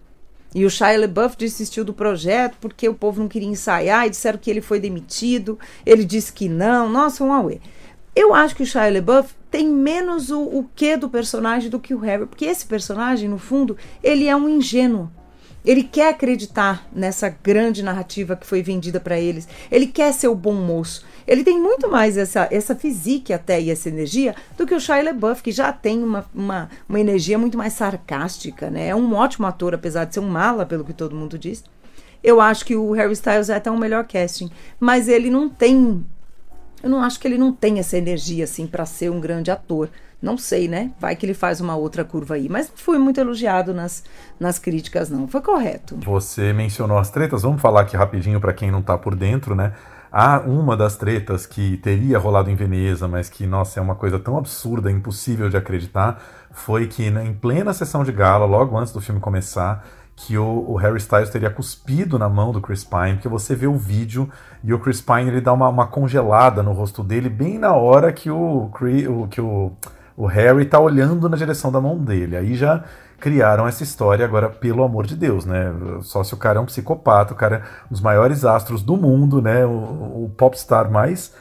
E o Shia LaBeouf desistiu do projeto porque o povo não queria ensaiar e disseram que ele foi demitido. Ele disse que não. Nossa, um auê. Eu acho que o Shia LaBeouf tem menos o, o que do personagem do que o Harry, porque esse personagem, no fundo, ele é um ingênuo. Ele quer acreditar nessa grande narrativa que foi vendida para eles. Ele quer ser o bom moço. Ele tem muito mais essa, essa física até e essa energia do que o Shia LaBeouf, que já tem uma, uma, uma energia muito mais sarcástica, né? É um ótimo ator, apesar de ser um mala, pelo que todo mundo diz. Eu acho que o Harry Styles é até um melhor casting, mas ele não tem eu não acho que ele não tem essa energia assim para ser um grande ator. Não sei, né? Vai que ele faz uma outra curva aí. Mas não fui muito elogiado nas, nas críticas, não. Foi correto. Você mencionou as tretas. Vamos falar aqui rapidinho para quem não está por dentro, né? Há uma das tretas que teria rolado em Veneza, mas que, nossa, é uma coisa tão absurda, impossível de acreditar, foi que né, em plena sessão de gala, logo antes do filme começar, que o, o, Harry Styles teria cuspido na mão do Chris Pine, porque você vê o vídeo e o Chris Pine ele dá uma, uma congelada no rosto dele bem na hora que o, que o, o Harry está olhando na direção da mão dele. Aí já criaram essa história agora, pelo amor de Deus, né? Só se o cara é um psicopata, o cara é um dos maiores astros do mundo, né? O, o popstar mais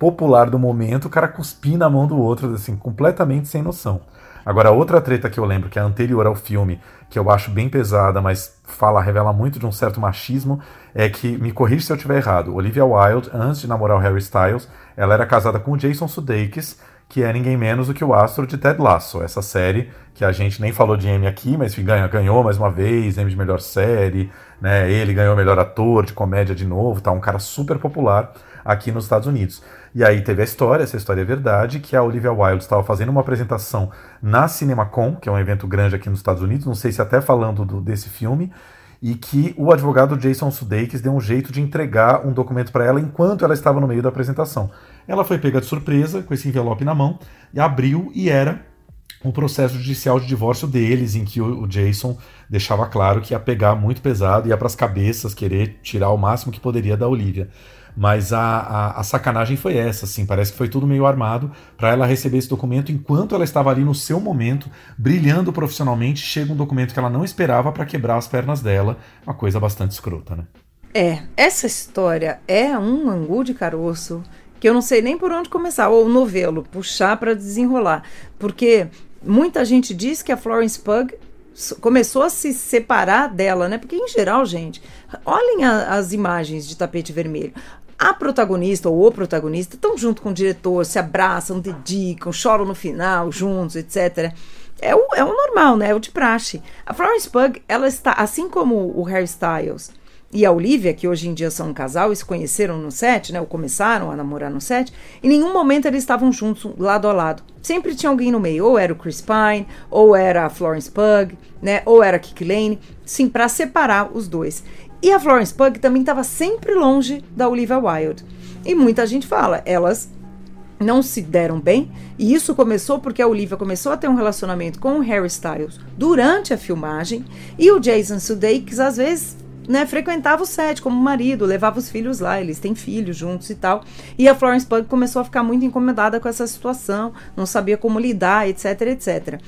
popular do momento, o cara cuspir na mão do outro, assim, completamente sem noção. Agora, outra treta que eu lembro, que é anterior ao filme, que eu acho bem pesada, mas fala, revela muito de um certo machismo, é que, me corrija se eu estiver errado, Olivia Wilde, antes de namorar o Harry Styles, ela era casada com o Jason Sudeikis, que é ninguém menos do que o astro de Ted Lasso, essa série que a gente nem falou de Emmy aqui, mas ganha, ganhou mais uma vez, Emmy de melhor série, né? Ele ganhou melhor ator de comédia de novo, tá um cara super popular aqui nos Estados Unidos. E aí teve a história, essa história é verdade, que a Olivia Wilde estava fazendo uma apresentação na CinemaCon, que é um evento grande aqui nos Estados Unidos, não sei se até falando do, desse filme, e que o advogado Jason Sudeikis deu um jeito de entregar um documento para ela enquanto ela estava no meio da apresentação. Ela foi pega de surpresa com esse envelope na mão e abriu e era um processo judicial de divórcio deles, em que o Jason deixava claro que ia pegar muito pesado, ia para as cabeças, querer tirar o máximo que poderia da Olivia. Mas a, a, a, sacanagem foi essa, assim, parece que foi tudo meio armado para ela receber esse documento enquanto ela estava ali no seu momento, brilhando profissionalmente. Chega um documento que ela não esperava para quebrar as pernas dela, uma coisa bastante escrota, né? É, essa história é um angu de caroço que eu não sei nem por onde começar, ou novelo, puxar para desenrolar, porque muita gente diz que a Florence Pug começou a se separar dela, né? Porque em geral, gente, olhem a, as imagens de tapete vermelho. A protagonista ou o protagonista estão junto com o diretor, se abraçam, dedicam, choram no final juntos, etc. É o, é o normal, né? É o de praxe. A Florence Pug, ela está, assim como o Harry Styles e a Olivia, que hoje em dia são um casal e se conheceram no set, né, ou começaram a namorar no set, em nenhum momento eles estavam juntos, lado a lado. Sempre tinha alguém no meio, ou era o Chris Pine, ou era a Florence Pug, né, ou era a Kiki Lane, sim, para separar os dois. E a Florence Pug também estava sempre longe da Olivia Wilde. E muita gente fala, elas não se deram bem, e isso começou porque a Olivia começou a ter um relacionamento com o Harry Styles durante a filmagem, e o Jason Sudeikis às vezes né, frequentava o set como marido, levava os filhos lá, eles têm filhos juntos e tal. E a Florence Pugh começou a ficar muito incomodada com essa situação, não sabia como lidar, etc, etc.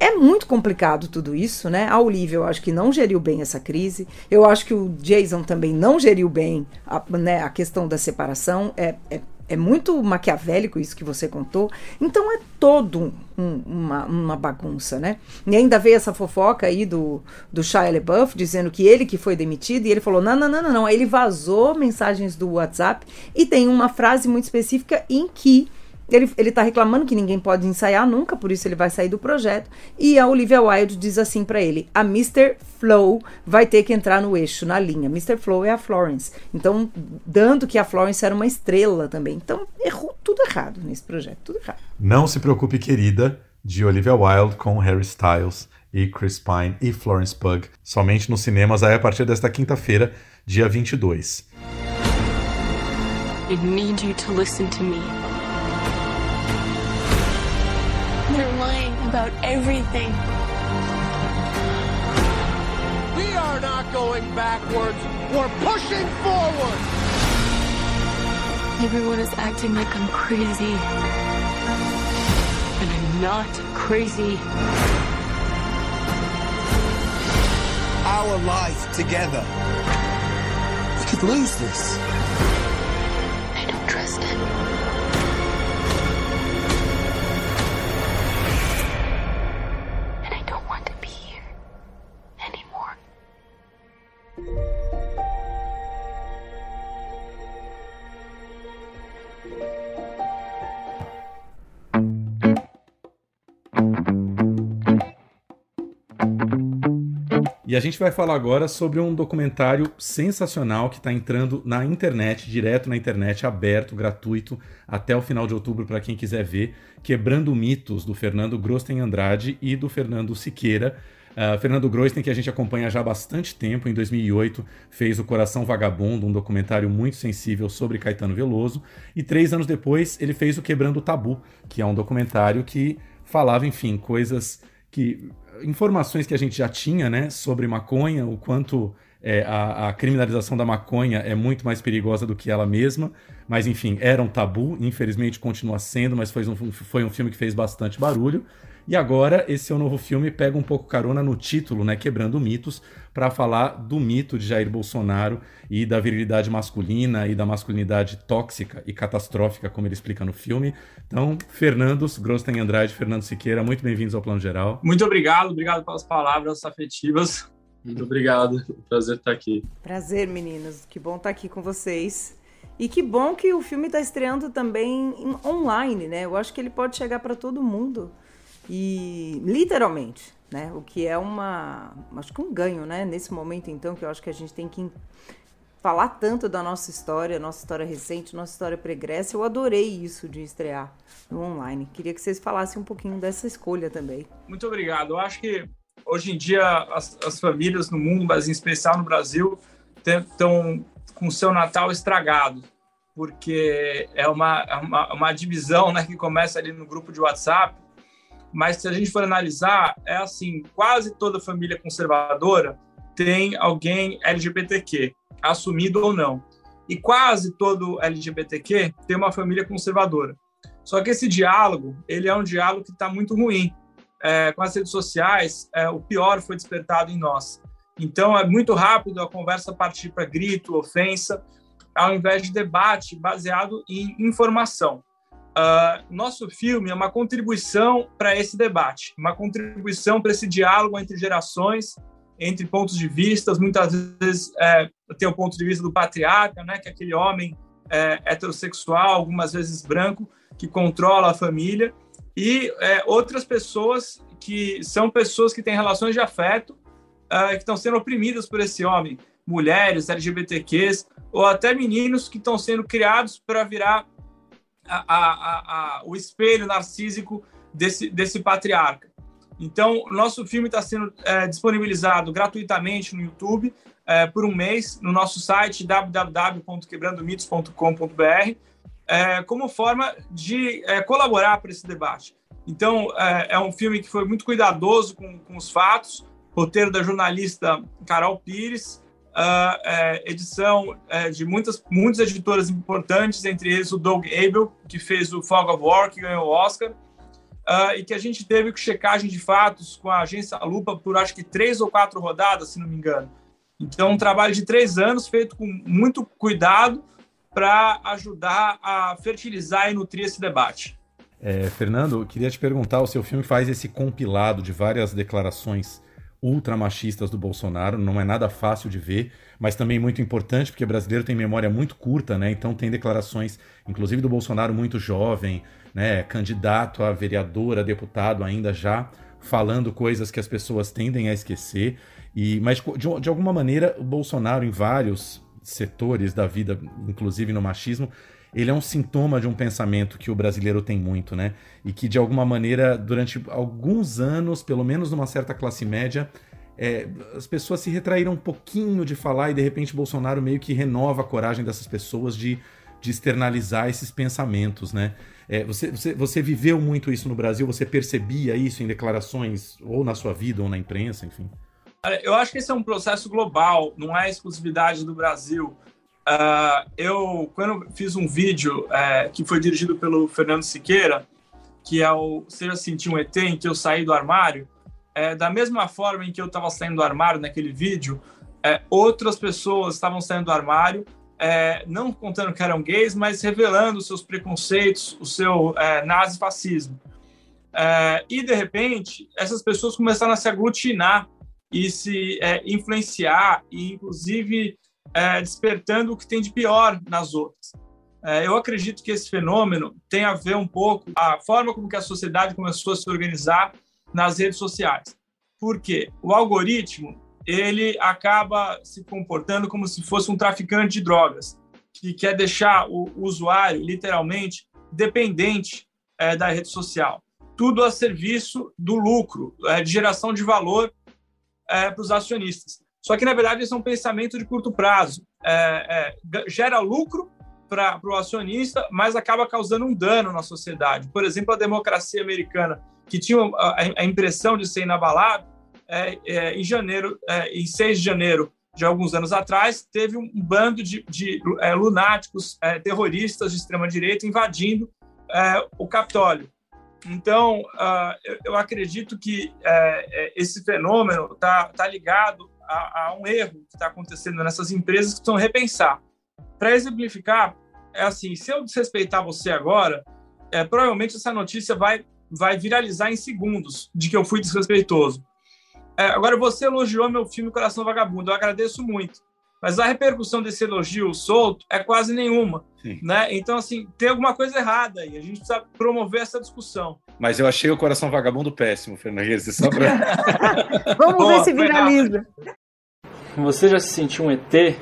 É muito complicado tudo isso, né? A Olivia, eu acho que não geriu bem essa crise. Eu acho que o Jason também não geriu bem a, né, a questão da separação. É, é é muito maquiavélico isso que você contou. Então é todo um, uma, uma, bagunça, né? E ainda veio essa fofoca aí do, do Shia LaBeouf dizendo que ele que foi demitido e ele falou: não, não, não, não, não. Ele vazou mensagens do WhatsApp e tem uma frase muito específica em que ele, ele tá reclamando que ninguém pode ensaiar nunca, por isso ele vai sair do projeto. E a Olivia Wilde diz assim para ele: a Mr. Flow vai ter que entrar no eixo, na linha. Mr. Flow é a Florence. Então, dando que a Florence era uma estrela também. Então, errou tudo errado nesse projeto, tudo errado. Não se preocupe, querida. de Olivia Wilde com Harry Styles e Chris Pine e Florence Pugh, somente nos cinemas aí a partir desta quinta-feira, dia 22. I need you to listen to me. Everything. We are not going backwards, we're pushing forward. Everyone is acting like I'm crazy. And I'm not crazy. Our life together. We could lose this. I don't trust it. E a gente vai falar agora sobre um documentário sensacional que está entrando na internet, direto na internet, aberto, gratuito, até o final de outubro para quem quiser ver, Quebrando Mitos, do Fernando Grosten Andrade e do Fernando Siqueira. Uh, Fernando Grosten, que a gente acompanha já há bastante tempo, em 2008 fez O Coração Vagabundo, um documentário muito sensível sobre Caetano Veloso, e três anos depois ele fez O Quebrando o Tabu, que é um documentário que falava, enfim, coisas que informações que a gente já tinha né, sobre maconha, o quanto é, a, a, criminalização da maconha é muito mais perigosa do que ela mesma. Mas, enfim, era um tabu, infelizmente continua sendo, mas foi um, foi um filme que fez bastante barulho. E agora, esse seu novo filme pega um pouco carona no título, né, Quebrando Mitos, para falar do mito de Jair Bolsonaro e da virilidade masculina e da masculinidade tóxica e catastrófica, como ele explica no filme. Então, Fernandos, Grosten Andrade, Fernando Siqueira, muito bem-vindos ao Plano Geral. Muito obrigado, obrigado pelas palavras afetivas. Muito obrigado, prazer estar aqui. Prazer, meninos, que bom estar aqui com vocês. E que bom que o filme está estreando também online, né? Eu acho que ele pode chegar para todo mundo e literalmente, né? O que é uma, acho que um ganho, né? Nesse momento, então, que eu acho que a gente tem que falar tanto da nossa história, nossa história recente, nossa história pregressa. Eu adorei isso de estrear no online. Queria que vocês falassem um pouquinho dessa escolha também. Muito obrigado. Eu acho que hoje em dia as, as famílias no mundo, mas em especial no Brasil, estão com o seu Natal estragado porque é uma, uma, uma divisão né, que começa ali no grupo de WhatsApp mas se a gente for analisar, é assim, quase toda família conservadora tem alguém LGBTQ, assumido ou não. E quase todo LGBTQ tem uma família conservadora. Só que esse diálogo, ele é um diálogo que está muito ruim. É, com as redes sociais, é, o pior foi despertado em nós. Então, é muito rápido a conversa partir para grito, ofensa, ao invés de debate baseado em informação. Uh, nosso filme é uma contribuição para esse debate, uma contribuição para esse diálogo entre gerações, entre pontos de vista. Muitas vezes é, tem o ponto de vista do patriarca, né, que é aquele homem é, heterossexual, algumas vezes branco, que controla a família, e é, outras pessoas que são pessoas que têm relações de afeto, uh, que estão sendo oprimidas por esse homem, mulheres, LGBTQs, ou até meninos que estão sendo criados para virar a, a, a, o espelho narcísico desse, desse patriarca. Então, nosso filme está sendo é, disponibilizado gratuitamente no YouTube é, por um mês no nosso site www.quebrandomitos.com.br é, como forma de é, colaborar para esse debate. Então, é, é, um filme que foi muito cuidadoso com, com os fatos, roteiro da jornalista Carol Pires, uh, é, edição é, de muitas, muitas editoras importantes, entre eles o Doug Abel, que fez o Fog of War, que ganhou o Oscar, uh, e que a gente teve checagem de fatos com a agência Lupa por acho que três ou quatro rodadas, se não me engano. Então, um trabalho de três anos feito com muito cuidado para ajudar a fertilizar e nutrir esse debate. É, Fernando, queria te perguntar: o seu filme faz esse compilado de várias declarações ultramachistas do Bolsonaro, não é nada fácil de ver, mas também muito importante, porque brasileiro tem memória muito curta, né? Então tem declarações, inclusive do Bolsonaro muito jovem, né? Candidato a vereador, a deputado ainda já, falando coisas que as pessoas tendem a esquecer. E, mas de, de alguma maneira, o Bolsonaro, em vários setores da vida, inclusive no machismo, ele é um sintoma de um pensamento que o brasileiro tem muito, né? E que de alguma maneira, durante alguns anos, pelo menos numa certa classe média, é, as pessoas se retraíram um pouquinho de falar e de repente Bolsonaro meio que renova a coragem dessas pessoas de, de externalizar esses pensamentos, né? É, você, você, você viveu muito isso no Brasil? Você percebia isso em declarações, ou na sua vida, ou na imprensa, enfim? Eu acho que esse é um processo global, não é exclusividade do Brasil. Uh, eu, quando fiz um vídeo uh, que foi dirigido pelo Fernando Siqueira, que é o Seja Sentir um ET, em que eu saí do armário, uh, da mesma forma em que eu estava saindo do armário naquele vídeo, outras pessoas estavam saindo do armário, não contando que eram gays, mas revelando seus preconceitos, o seu nazifascismo. e, de repente, essas pessoas começaram a se aglutinar e se influenciar, e, inclusive, é, despertando o que tem de pior nas outras. É, eu acredito que esse fenômeno tem a ver um pouco a forma como que a sociedade começou a se organizar nas redes sociais. Porque o algoritmo ele acaba se comportando como se fosse um traficante de drogas, que quer deixar o usuário literalmente dependente é, da rede social. Tudo a serviço do lucro, é, de geração de valor é, para os acionistas. Só que, na verdade, isso é um pensamento de curto prazo. É, é, gera lucro para o acionista, mas acaba causando um dano na sociedade. Por exemplo, a democracia americana, que tinha a, a impressão de ser inabalável, é, é em janeiro, é, em 6 de janeiro de alguns anos atrás, teve um bando de, de é, lunáticos terroristas de extrema-direita invadindo o Capitólio. Então, eu, eu, acredito que esse fenômeno está tá ligado a, a um erro que está acontecendo nessas empresas que estão repensar. Para exemplificar, é assim: se eu desrespeitar você agora, é, provavelmente essa notícia vai, vai viralizar em segundos de que eu fui desrespeitoso. É, agora, você elogiou meu filme Coração Vagabundo, eu agradeço muito. Mas a repercussão desse elogio solto é quase nenhuma. Né? Então, assim, tem alguma coisa errada aí. A gente precisa promover essa discussão. Mas eu achei o Coração Vagabundo péssimo, Fernandes. Só pra... *laughs* Vamos Boa, ver se viraliza. Você já se sentiu um ET?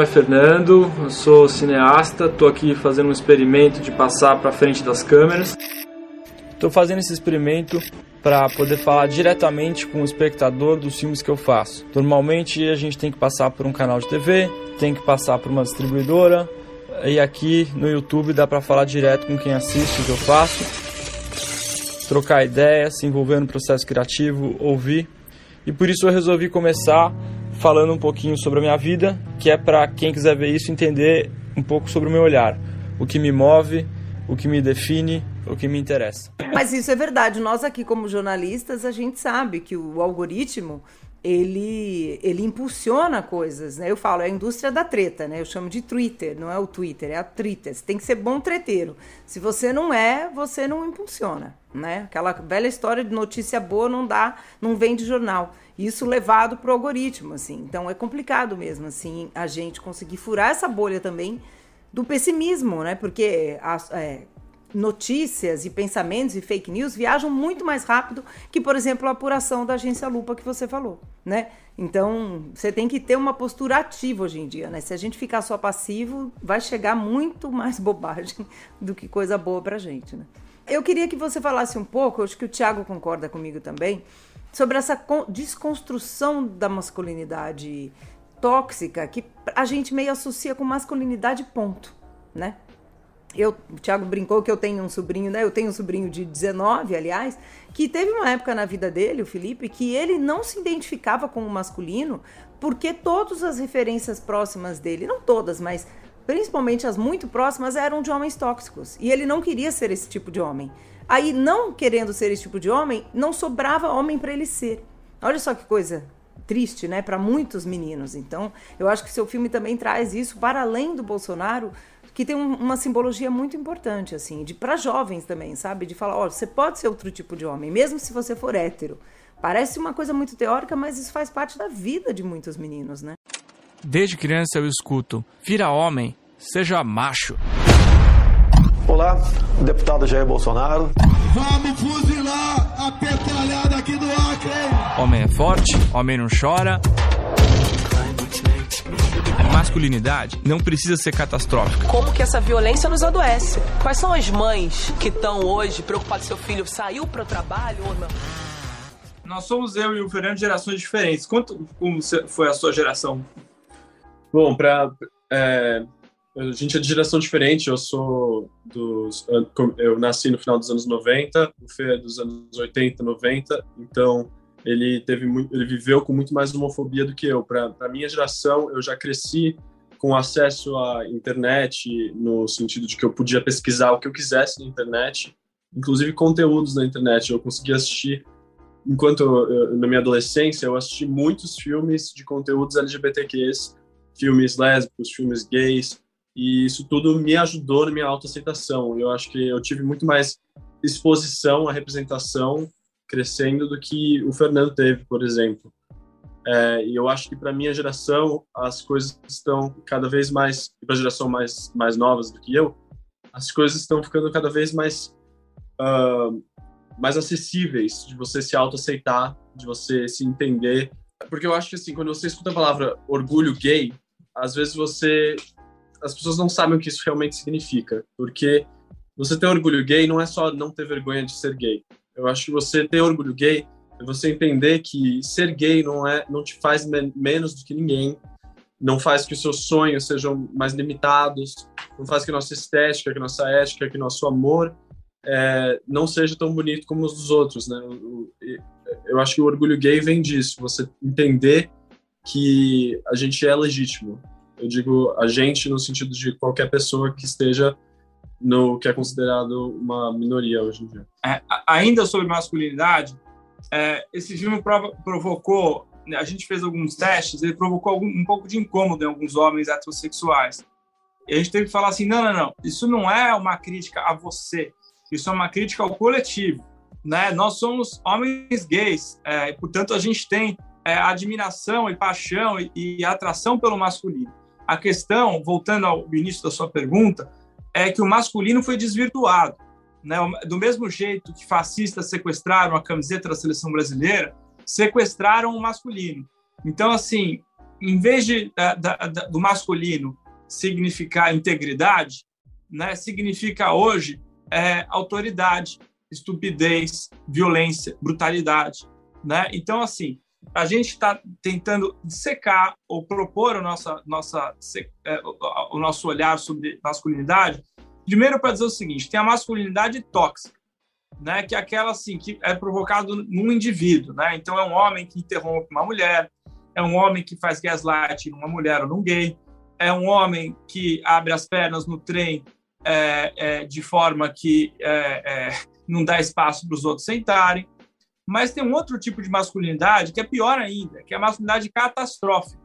Nome é Fernando, eu sou cineasta, estou aqui fazendo um experimento de passar para frente das câmeras. Estou fazendo esse experimento para poder falar diretamente com o espectador dos filmes que eu faço. Normalmente a gente tem que passar por um canal de TV, tem que passar por uma distribuidora, e aqui no YouTube dá para falar direto com quem assiste o que eu faço, trocar ideias, se envolver no processo criativo, ouvir. E por isso eu resolvi começar falando um pouquinho sobre a minha vida, que é para quem quiser ver isso entender um pouco sobre o meu olhar, o que me move, o que me define, o que me interessa. Mas isso é verdade. Nós aqui como jornalistas, a gente sabe que o algoritmo ele, ele impulsiona coisas, né? Eu falo, é a indústria da treta, né? Eu chamo de Twitter, não é o Twitter, é a Twitter. Você tem que ser bom treteiro. Se você não é, você não impulsiona, né? Aquela velha história de notícia boa não dá, não vem de jornal. Isso levado para o algoritmo, assim. Então é complicado mesmo, assim, a gente conseguir furar essa bolha também do pessimismo, né? Porque as, é, notícias e pensamentos e fake news viajam muito mais rápido que, por exemplo, a apuração da agência Lupa que você falou, né? Então, você tem que ter uma postura ativa hoje em dia, né? Se a gente ficar só passivo, vai chegar muito mais *laughs* bobagem do que coisa boa pra gente, né? Eu queria que você falasse um pouco, acho que o Thiago concorda comigo também, sobre essa desconstrução da masculinidade tóxica que a gente meio associa com masculinidade ponto, né? Eu, o Thiago brincou que eu tenho um sobrinho, né? Eu tenho um sobrinho de 19, aliás, que teve uma época na vida dele, o Felipe, que ele não se identificava com o masculino, porque todas as referências próximas dele, não todas, mas principalmente as muito próximas, eram de homens tóxicos. E ele não queria ser esse tipo de homem. Aí, não querendo ser esse tipo de homem, não sobrava homem para ele ser. Olha só que coisa triste, né, para muitos meninos. Então, eu acho que seu filme também traz isso para além do Bolsonaro, que tem um, uma simbologia muito importante, assim, de para jovens também, sabe? De falar, ó, você pode ser outro tipo de homem, mesmo se você for hétero. Parece uma coisa muito teórica, mas isso faz parte da vida de muitos meninos, né? Desde criança eu escuto: vira homem, seja macho. Olá, deputado Jair Bolsonaro. Vamos fuzilar a petralhada aqui do Acre! Homem é forte, homem não chora. Masculinidade não precisa ser catastrófica. Como que essa violência nos adoece? Quais são as mães que estão hoje preocupadas se seu filho saiu para o trabalho ou não? Nós somos eu e o Fernando gerações diferentes. Quanto como foi a sua geração? Bom, para é, a gente é de geração diferente. Eu sou dos eu nasci no final dos anos 90, o Fê é dos anos 80, 90. Então ele teve muito, ele viveu com muito mais homofobia do que eu. Para a minha geração, eu já cresci com acesso à internet no sentido de que eu podia pesquisar o que eu quisesse na internet, inclusive conteúdos na internet. Eu conseguia assistir enquanto eu, na minha adolescência eu assisti muitos filmes de conteúdos LGBTQs, filmes lésbicos, filmes gays, e isso tudo me ajudou na minha autoaceitação. Eu acho que eu tive muito mais exposição à representação crescendo do que o Fernando teve, por exemplo. É, e eu acho que para minha geração as coisas estão cada vez mais, para a geração mais mais novas do que eu, as coisas estão ficando cada vez mais uh, mais acessíveis de você se autoaceitar, de você se entender. Porque eu acho que assim, quando você escuta a palavra orgulho gay, às vezes você as pessoas não sabem o que isso realmente significa, porque você ter orgulho gay não é só não ter vergonha de ser gay. Eu acho que você ter orgulho gay é você entender que ser gay não é não te faz men menos do que ninguém, não faz que os seus sonhos sejam mais limitados, não faz que nossa estética, que nossa ética, que nosso amor é, não seja tão bonito como os dos outros, né? Eu, eu acho que o orgulho gay vem disso, você entender que a gente é legítimo. Eu digo a gente no sentido de qualquer pessoa que esteja no que é considerado uma minoria hoje em dia. É, ainda sobre masculinidade, é, esse filme prov provocou, a gente fez alguns testes, ele provocou algum, um pouco de incômodo em alguns homens heterossexuais. E a gente teve que falar assim, não, não, não, isso não é uma crítica a você, isso é uma crítica ao coletivo. Né? Nós somos homens gays, é, e, portanto a gente tem é, admiração e paixão e, e atração pelo masculino. A questão, voltando ao início da sua pergunta, é que o masculino foi desvirtuado. Né? Do mesmo jeito que fascistas sequestraram a camiseta da seleção brasileira, sequestraram o masculino. Então, assim, em vez de, da, da, do masculino significar integridade, né, significa hoje é, autoridade, estupidez, violência, brutalidade. Né? Então, assim, a gente está tentando secar ou propor o, nossa, é, o nosso olhar sobre masculinidade, primeiro para dizer o seguinte: tem a masculinidade tóxica, né, que é aquela assim que é provocado num indivíduo, né? Então é um homem que interrompe uma mulher, é um homem que faz gaslight numa mulher ou num gay, é um homem que abre as pernas no trem é, é, de forma que é, é não dá espaço para os outros sentarem. Mas tem um outro tipo de masculinidade que é pior ainda, que é a masculinidade catastrófica.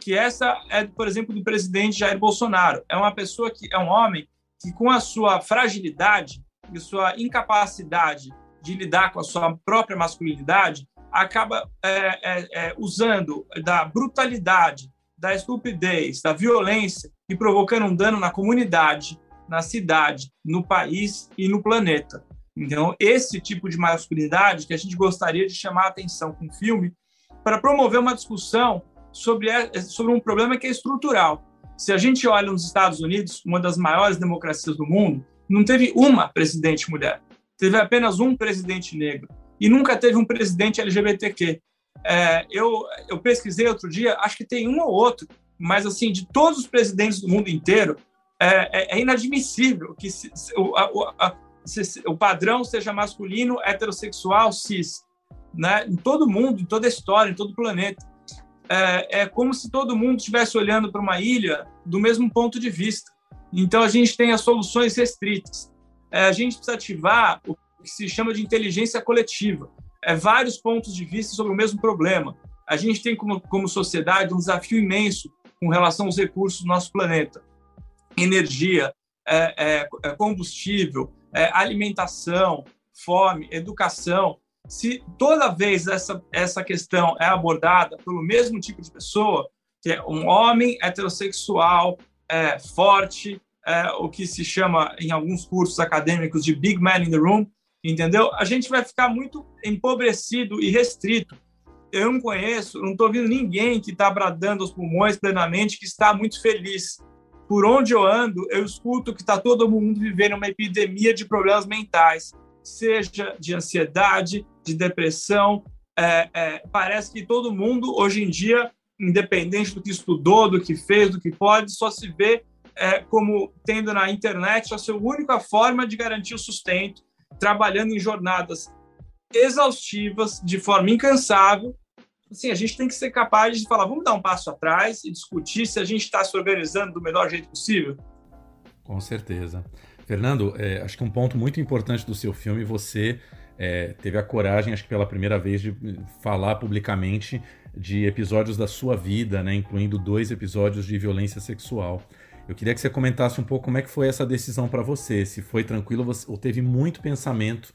Que essa é, por exemplo, do presidente Jair Bolsonaro. É uma pessoa que é um homem que, com a sua fragilidade e sua incapacidade de lidar com a sua própria masculinidade, acaba é, é, é, usando da brutalidade, da estupidez, da violência e provocando um dano na comunidade, na cidade, no país e no planeta. Então, esse tipo de masculinidade que a gente gostaria de chamar a atenção com o filme para promover uma discussão sobre, sobre um problema que é estrutural. Se a gente olha nos Estados Unidos, uma das maiores democracias do mundo, não teve uma presidente mulher, teve apenas um presidente negro e nunca teve um presidente LGBTQ. É, eu, eu pesquisei outro dia, acho que tem um ou outro, mas assim, de todos os presidentes do mundo inteiro, é, é, é inadmissível que se, o, a, o padrão seja masculino, heterossexual, cis, né? Em todo mundo, em toda a história, em todo o planeta. É, é como se todo mundo estivesse olhando para uma ilha do mesmo ponto de vista. Então a gente tem as soluções restritas. É, a gente precisa ativar o que se chama de inteligência coletiva. É vários pontos de vista sobre o mesmo problema. A gente tem como, como sociedade um desafio imenso com relação aos recursos do nosso planeta. energia, é, é, é combustível, é, alimentação, fome, educação, se toda vez essa, essa questão é abordada pelo mesmo tipo de pessoa, que é um homem heterossexual, é, forte, é, o que se chama em alguns cursos acadêmicos de big man in the room, entendeu? A gente vai ficar muito empobrecido e restrito. Eu não conheço, não estou vendo ninguém que está bradando aos pulmões plenamente, que está muito feliz. Por onde eu ando, eu escuto que está todo mundo vivendo uma epidemia de problemas mentais, seja de ansiedade, de depressão. É, é, parece que todo mundo, hoje em dia, independente do que estudou, do que fez, do que pode, só se vê é, como tendo na internet a sua única forma de garantir o sustento, trabalhando em jornadas exaustivas, de forma incansável. Assim, a gente tem que ser capaz de falar, vamos dar um passo atrás e discutir se a gente está se organizando do melhor jeito possível. Com certeza. Fernando, é, acho que um ponto muito importante do seu filme, você é, teve a coragem, acho que pela primeira vez, de falar publicamente de episódios da sua vida, né, incluindo dois episódios de violência sexual. Eu queria que você comentasse um pouco como é que foi essa decisão para você, se foi tranquilo ou teve muito pensamento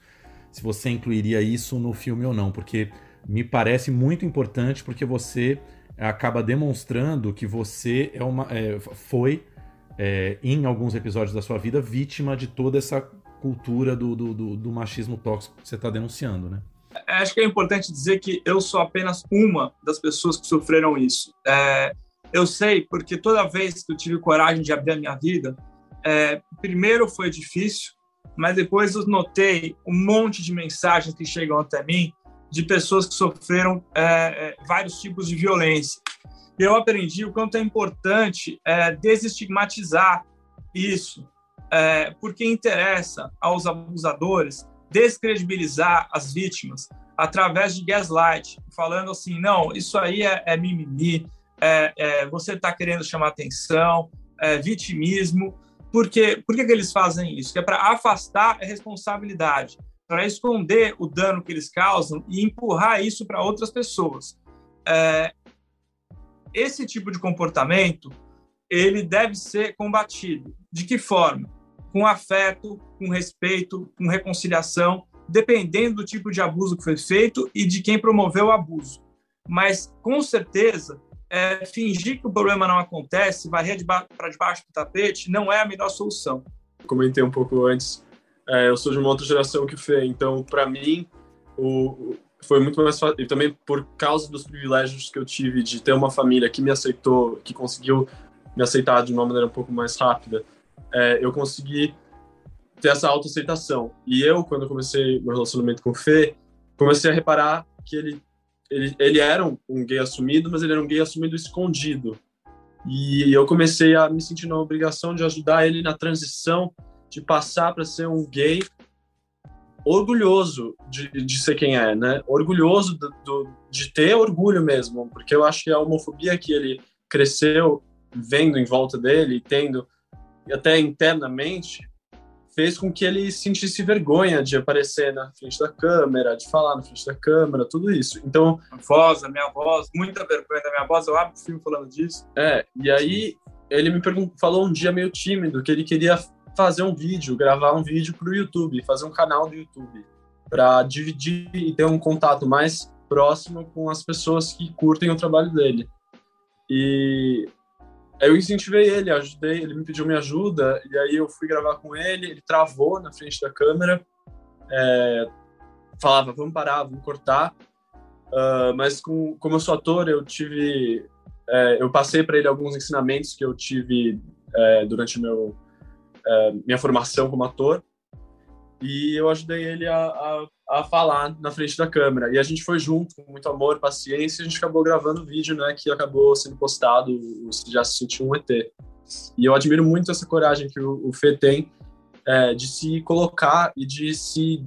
se você incluiria isso no filme ou não, porque me parece muito importante porque você acaba demonstrando que você é uma, é, foi é, em alguns episódios da sua vida vítima de toda essa cultura do, do, do, do machismo tóxico que você está denunciando, né? Acho que é importante dizer que eu sou apenas uma das pessoas que sofreram isso. É, eu sei porque toda vez que eu tive coragem de abrir a minha vida, é, primeiro foi difícil, mas depois eu notei um monte de mensagens que chegam até mim de pessoas que sofreram é, é vários tipos de violência. Eu aprendi o quanto é importante é, desestigmatizar isso, é, porque interessa aos abusadores descredibilizar as vítimas através de gaslight, falando assim, não, isso aí é, é mimimi, é, é, você está querendo chamar atenção, vitimismo. Por? Por que, que eles fazem isso? Que é para afastar a responsabilidade, para esconder o dano que eles causam e empurrar isso para outras pessoas. É, esse tipo de comportamento ele deve ser combatido. De que forma? Com afeto, com respeito, com reconciliação, dependendo do tipo de abuso que foi feito e de quem promoveu o abuso. Mas, com certeza, é, fingir que o problema não acontece, varrer para debaixo do tapete, não é a melhor solução. Comentei um pouco antes, eu sou de uma outra geração que fez, então, para mim, o, foi muito mais fácil. E também por causa dos privilégios que eu tive de ter uma família que me aceitou, que conseguiu me aceitar de uma maneira um pouco mais rápida, é, eu consegui ter essa autoaceitação. E eu, quando eu comecei meu relacionamento com o Fê, comecei a reparar que ele ele, ele era um, um, gay assumido, mas ele era um gay assumido escondido. E eu comecei a me sentir na obrigação de ajudar ele na transição de passar para ser um gay orgulhoso de, de ser quem é, né? Orgulhoso do, do, de ter orgulho mesmo, porque eu acho que a homofobia que ele cresceu vendo em volta dele, tendo até internamente, fez com que ele sentisse vergonha de aparecer na frente da câmera, de falar na frente da câmera, tudo isso. Então, a voz, a minha voz, muita vergonha da minha voz, eu abro o filme falando disso. É, e aí ele me falou um dia meio tímido que ele queria fazer um vídeo, gravar um vídeo para o YouTube, fazer um canal do YouTube, para dividir e ter um contato mais próximo com as pessoas que curtem o trabalho dele. E eu incentivei ele, ajudei, ele me pediu minha ajuda, e aí eu fui gravar com ele, ele travou na frente da câmera, é, falava, vamos parar, vamos cortar, uh, mas com, como eu sou ator, eu tive, é, eu passei para ele alguns ensinamentos que eu tive é, durante meu, é, minha formação como ator, e eu ajudei ele a, a, a, falar na frente da câmera. E a gente foi junto, com muito amor, paciência, e a gente acabou gravando o vídeo, né, que acabou sendo postado, já se sentiu um ET. E eu admiro muito essa coragem que o, o Fê tem é, de se colocar e de se,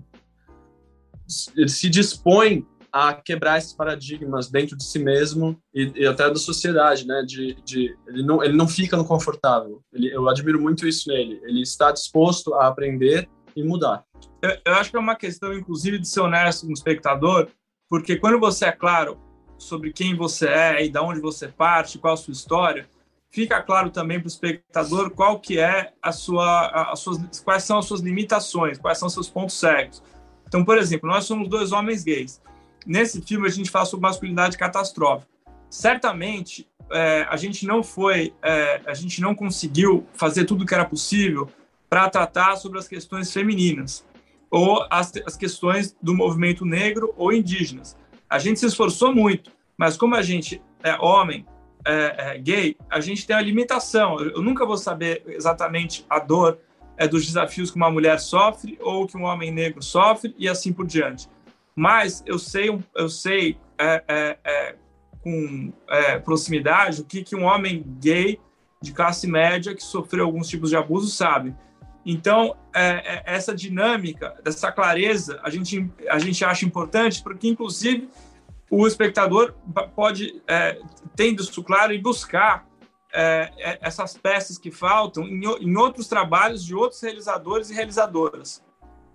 ele se dispõe a quebrar esses paradigmas dentro de si mesmo e, e até da sociedade, né? De, de, ele, não, ele não fica no confortável. Ele, eu admiro muito isso nele. Ele está disposto a aprender e mudar. Eu, eu acho que é uma questão, inclusive, de ser honesto com o espectador, porque quando você é claro sobre quem você é e de onde você parte, qual a sua história, fica claro também para o espectador qual que é a sua, as suas, quais são as suas limitações, quais são os seus pontos cegos. Então, por exemplo, nós somos dois homens gays. Nesse filme a gente fala sobre masculinidade catastrófica. Certamente é, a gente não foi, é, a gente não conseguiu fazer tudo o que era possível para tratar sobre as questões femininas ou as, as questões do movimento negro ou indígenas. A gente se esforçou muito, mas como a gente é homem, é, é, gay, a gente tem uma limitação. Eu, eu, nunca vou saber exatamente a dor é, dos desafios que uma mulher sofre ou que um homem negro sofre e assim por diante. Mas eu sei, eu sei é, é, é com é, proximidade o que, que um homem gay de classe média que sofreu alguns tipos de abuso sabe. Então, essa dinâmica, dessa clareza, a gente, a gente acha importante porque, inclusive, o espectador pode, é, tendo isso claro, e buscar é, é, essas peças que faltam em, em, outros trabalhos de outros realizadores e realizadoras.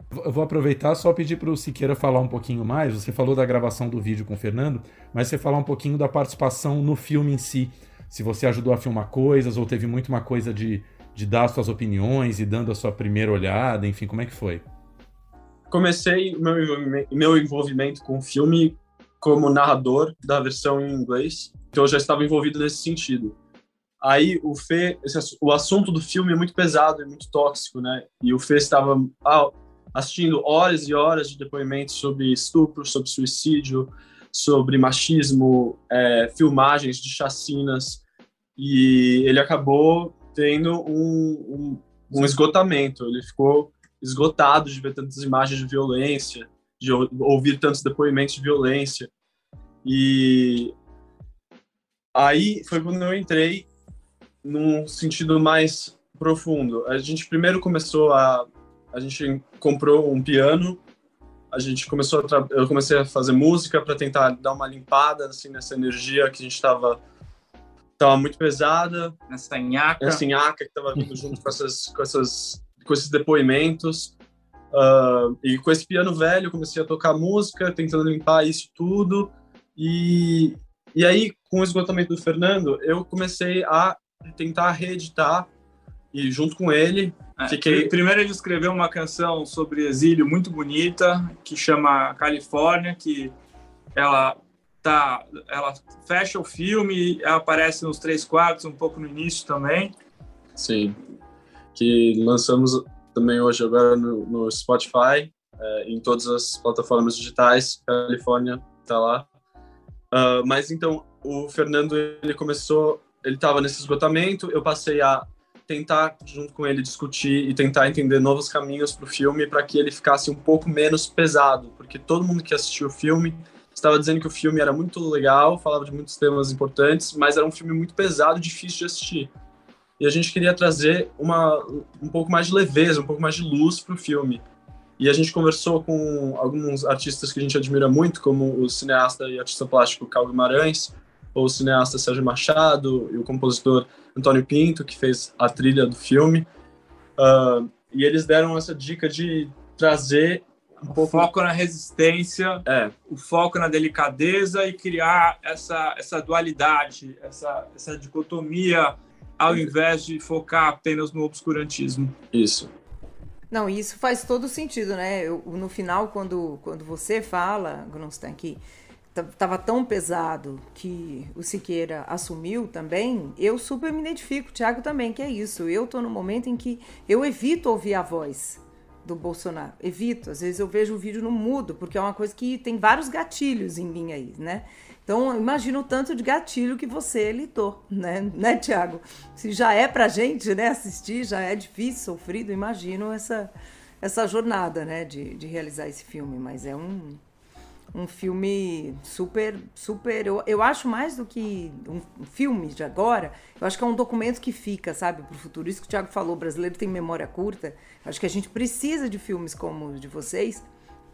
Eu vou aproveitar só pedir para o Siqueira falar um pouquinho mais. Você falou da gravação do vídeo com o Fernando, mas você falar um pouquinho da participação no filme em si. Se você ajudou a filmar coisas ou teve muito uma coisa de, de dar suas opiniões e dando a sua primeira olhada, enfim, como é que foi? Comecei meu, meu envolvimento com o filme como narrador da versão em inglês, então eu já estava envolvido nesse sentido. Aí o Fê, esse, o assunto do filme é muito pesado e muito tóxico, né? E o Fê estava ah, assistindo horas e horas de depoimentos sobre estupro, sobre suicídio, sobre machismo, é, filmagens de chacinas, e ele acabou tendo um, um, um esgotamento. Ele ficou esgotado de ver tantas imagens de violência, de ouvir tantos depoimentos de violência. E aí foi quando eu entrei num sentido mais profundo. A gente primeiro começou a a gente comprou um piano, a gente começou a eu comecei a fazer música para tentar dar uma limpada assim nessa energia que a gente estava tava muito pesada, nessa nhaca, nessa nhaca que estava vindo junto com essas com essas com esses depoimentos. Uh, e com esse piano velho, comecei a tocar música, tentando limpar isso tudo. E, e aí, com o esgotamento do Fernando, eu comecei a tentar reeditar e junto com ele é, fiquei... Primeiro ele escreveu uma canção sobre exílio muito bonita que chama Califórnia, que ela tá, ela fecha o filme, ela aparece nos três quartos, um pouco no início também. Sim, que lançamos também hoje agora no, no Spotify, é, em todas as plataformas digitais. Califórnia tá lá. Uh, mas então o Fernando ele começou, ele estava nesse esgotamento. Eu passei a tentar junto com ele discutir e tentar entender novos caminhos para o filme para que ele ficasse um pouco menos pesado, porque todo mundo que assistiu o filme estava dizendo que o filme era muito legal, falava de muitos temas importantes, mas era um filme muito pesado, difícil de assistir. E a gente queria trazer uma um pouco mais de leveza, um pouco mais de luz para o filme. E a gente conversou com alguns artistas que a gente admira muito, como o cineasta e artista plástico Cal Guimarães, ou o cineasta Sérgio Machado e o compositor Antônio Pinto, que fez a trilha do filme. Uh, e eles deram essa dica de trazer um pouco... O foco na resistência, é. o foco na delicadeza e criar essa, essa dualidade, essa, essa dicotomia, ao invés de focar apenas no obscurantismo. Isso. Não, isso faz todo sentido, né? Eu, no final, quando, quando você fala, Grunstein, que estava tão pesado que o Siqueira assumiu também, eu super me identifico, o Thiago também, que é isso. Eu estou no momento em que eu evito ouvir a voz do Bolsonaro. Evito. Às vezes eu vejo o vídeo no mudo, porque é uma coisa que tem vários gatilhos em mim aí, né? Então, imagina o tanto de gatilho que você lidou, né, né Tiago? Se já é pra gente, né, assistir, já é difícil, sofrido, imagino essa, essa jornada, né, de, de realizar esse filme. Mas é um, um filme super, super. Eu, eu acho mais do que um filme de agora, eu acho que é um documento que fica, sabe, para o futuro. Isso que o Thiago falou, o brasileiro tem memória curta. Acho que a gente precisa de filmes como os de vocês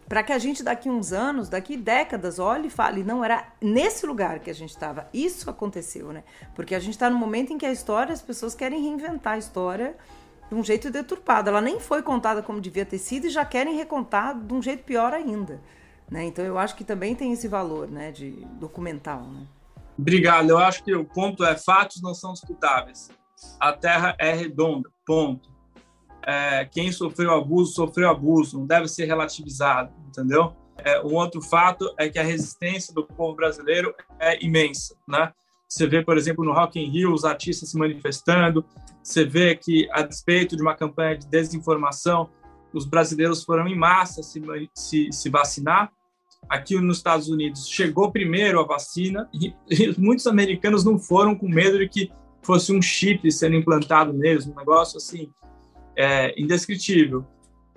para que a gente daqui uns anos, daqui décadas, olhe e fale, não era nesse lugar que a gente estava. Isso aconteceu, né? Porque a gente está no momento em que a história, as pessoas querem reinventar a história de um jeito deturpado. Ela nem foi contada como devia ter sido e já querem recontar de um jeito pior ainda. Né? Então eu acho que também tem esse valor né, de documental. Né? Obrigado. Eu acho que o ponto é fatos não são disputáveis. A Terra é redonda. Ponto. É, quem sofreu abuso sofreu abuso. Não deve ser relativizado, entendeu? É, um outro fato é que a resistência do povo brasileiro é imensa, né? Você vê, por exemplo, no Rock in Rio os artistas se manifestando. Você vê que, a despeito de uma campanha de desinformação, os brasileiros foram em massa se, se, se vacinar. Aqui nos Estados Unidos chegou primeiro a vacina e, *laughs* e, muitos americanos não foram com medo de que fosse um chip sendo implantado neles, um negócio assim é, indescritível.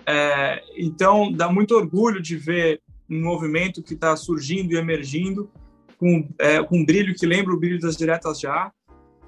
É, então dá muito orgulho de ver um movimento que está surgindo e emergindo com, é, com um brilho que lembra o brilho das diretas já,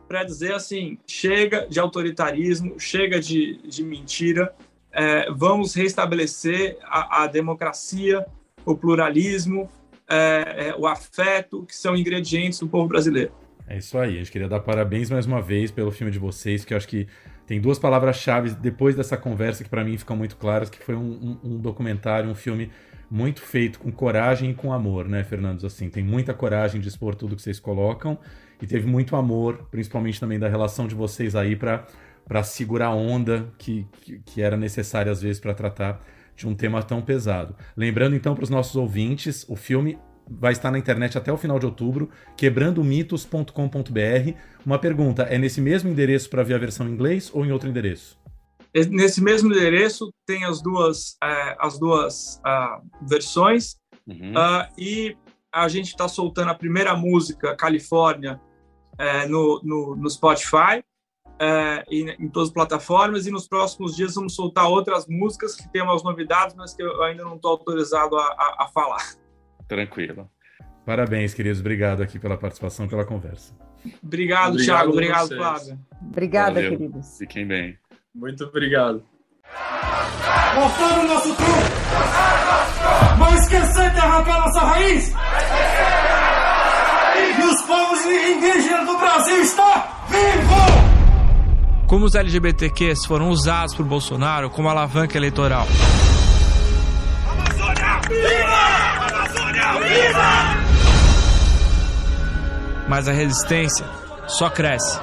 para dizer assim, chega de autoritarismo, chega de, de mentira, é, vamos restabelecer a, a, democracia, o pluralismo, é, é, o afeto, que são ingredientes do povo brasileiro. É isso aí, a gente queria dar parabéns mais uma vez pelo filme de vocês, que eu acho que tem duas palavras-chave depois dessa conversa que para mim ficam muito claras, que foi um, um, um, documentário, um filme muito feito com coragem e com amor, né, Fernandes? Assim, tem muita coragem de expor tudo que vocês colocam e teve muito amor, principalmente também da relação de vocês aí para para segurar a onda que, que, que era necessária às vezes para tratar de um tema tão pesado. Lembrando então para os nossos ouvintes, o filme vai estar na internet até o final de outubro, quebrandomitos.com.br. Uma pergunta, é nesse mesmo endereço para ver a versão em inglês ou em outro endereço? Nesse mesmo endereço tem as duas, é, as duas uh, versões uhum. uh, e a gente está soltando a primeira música, Califórnia, é, no, no, no Spotify é, em, em, todas as plataformas e nos próximos dias vamos soltar outras músicas que tem umas novidades, mas que eu ainda não estou autorizado a, a, a, falar. Tranquilo. Parabéns, queridos. Obrigado aqui pela participação, pela conversa. Obrigado, obrigado Thiago. Obrigado, Flávia. Obrigada, Valeu. queridos. Fiquem bem. Muito obrigado. Mostrando o nosso truque! Mas esquecer de arrancar nossa raiz! E os povos indígenas do Brasil estão vivos! Como os LGBTQs foram usados por Bolsonaro como alavanca eleitoral. Amazônia! Viva! Amazônia! Viva! Mas a resistência só cresce.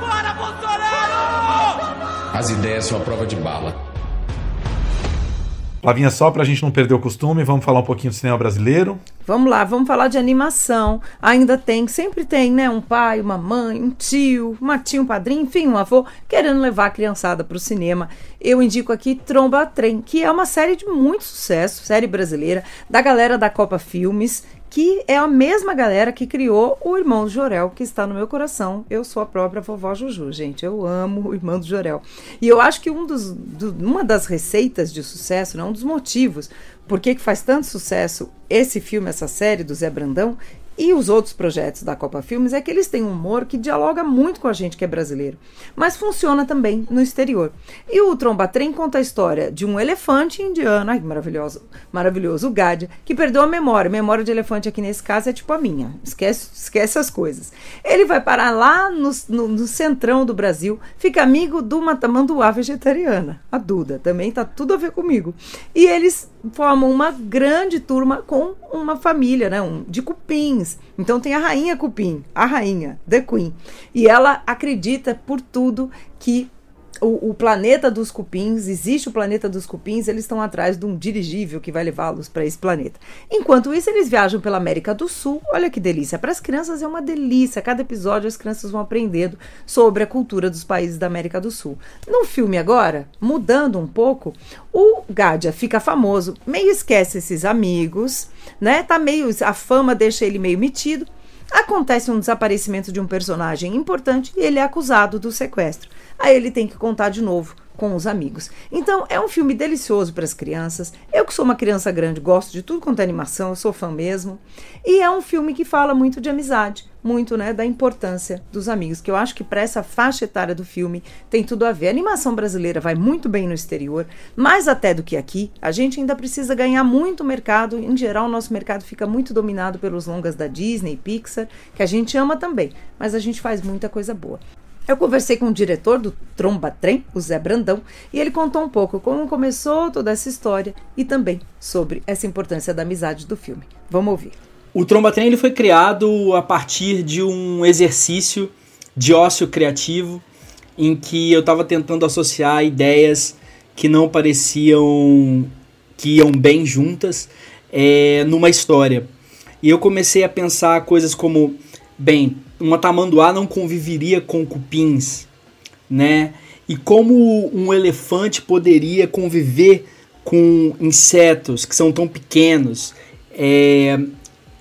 Bora, Bolsonaro! As ideias são a prova de bala. Flavinha, só para a gente não perder o costume, vamos falar um pouquinho do cinema brasileiro. Vamos lá, vamos falar de animação. Ainda tem, sempre tem, né? Um pai, uma mãe, um tio, uma tia, um padrinho, enfim, um avô, querendo levar a criançada para o cinema. Eu indico aqui Tromba Trem, que é uma série de muito sucesso, série brasileira, da galera da Copa Filmes, que é a mesma galera que criou o Irmão do Jorel, que está no meu coração. Eu sou a própria vovó Juju, gente. Eu amo o Irmão do Jorel. E eu acho que um dos, do, uma das receitas de sucesso, né, um dos motivos por que faz tanto sucesso esse filme, essa série do Zé Brandão, e os outros projetos da Copa Filmes é que eles têm um humor que dialoga muito com a gente que é brasileiro, mas funciona também no exterior. E o Tromba Trem conta a história de um elefante indiano, ai maravilhoso, maravilhoso, o Gadia, que perdeu a memória. Memória de elefante aqui nesse caso é tipo a minha, esquece, esquece as coisas. Ele vai parar lá no, no, no centrão do Brasil, fica amigo de uma tamanduá vegetariana, a Duda, também tá tudo a ver comigo. E eles formam uma grande turma com uma família, né, um, de cupins então tem a rainha Cupim, a rainha, The Queen. E ela acredita por tudo que o, o, planeta dos cupins, existe o planeta dos cupins, eles estão atrás de um dirigível que vai levá-los para esse planeta. Enquanto isso, eles viajam pela América do Sul. Olha que delícia! Para as crianças é uma delícia. Cada episódio as crianças vão aprendendo sobre a cultura dos países da América do Sul. No filme agora, mudando um pouco, o Gadia fica famoso, meio esquece esses amigos, né? Tá meio a fama deixa ele meio metido. Acontece um desaparecimento de um personagem importante e ele é acusado do sequestro. Aí ele tem que contar de novo com os amigos. Então é um filme delicioso para as crianças. Eu que sou uma criança grande, gosto de tudo quanto é animação, eu sou fã mesmo. E é um filme que fala muito de amizade, muito, né, da importância dos amigos, que eu acho que para essa faixa etária do filme tem tudo a ver. A animação brasileira vai muito bem no exterior, mais até do que aqui. A gente ainda precisa ganhar muito mercado. Em geral, o nosso mercado fica muito dominado pelos longas da Disney, Pixar, que a gente ama também, mas a gente faz muita coisa boa. Eu conversei com o diretor do Tromba Trem, o Zé Brandão, e ele contou um pouco como começou toda essa história e também sobre essa importância da amizade do filme. Vamos ouvir. o Tromba Trem ele foi criado a partir de um exercício de ócio criativo em que eu estava tentando associar ideias que não pareciam que iam bem juntas é, numa história. E eu comecei a pensar coisas como, bem, uma tamanduá não conviveria com cupins, né? E como um elefante poderia conviver com insetos que são tão pequenos. É,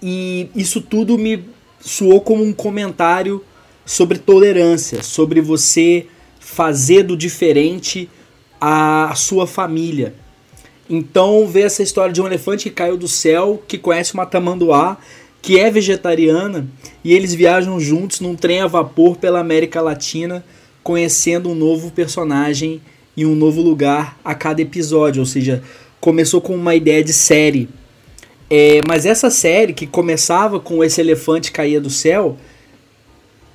e isso tudo me soou como um comentário sobre tolerância, sobre você fazer do diferente a sua família. Então, ver essa história de um elefante que caiu do céu, que conhece uma tamanduá, que é vegetariana, e eles viajam juntos num trem a vapor pela América Latina, conhecendo um novo personagem em um novo lugar a cada episódio. Ou seja, começou com uma ideia de série. É, mas essa série, que começava com esse elefante cair do céu,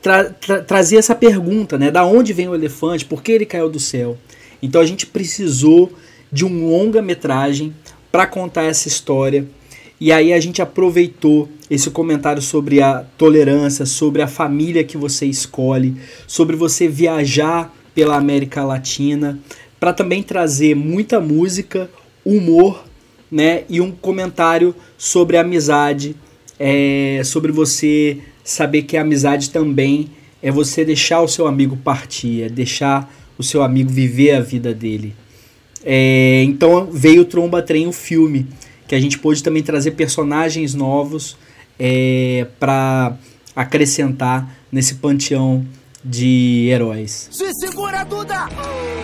tra tra trazia essa pergunta, né? Da onde vem o elefante? Por que ele caiu do céu? Então a gente precisou de um longa-metragem para contar essa história. E aí a gente aproveitou esse comentário sobre a tolerância, sobre a família que você escolhe, sobre você viajar pela América Latina, para também trazer muita música, humor, né, e um comentário sobre amizade, é, sobre você saber que a amizade também é você deixar o seu amigo partir, é deixar o seu amigo viver a vida dele. É, então veio o Tromba Trem, o filme, que a gente pôde também trazer personagens novos é, para acrescentar nesse panteão de heróis. Se segura, Duda!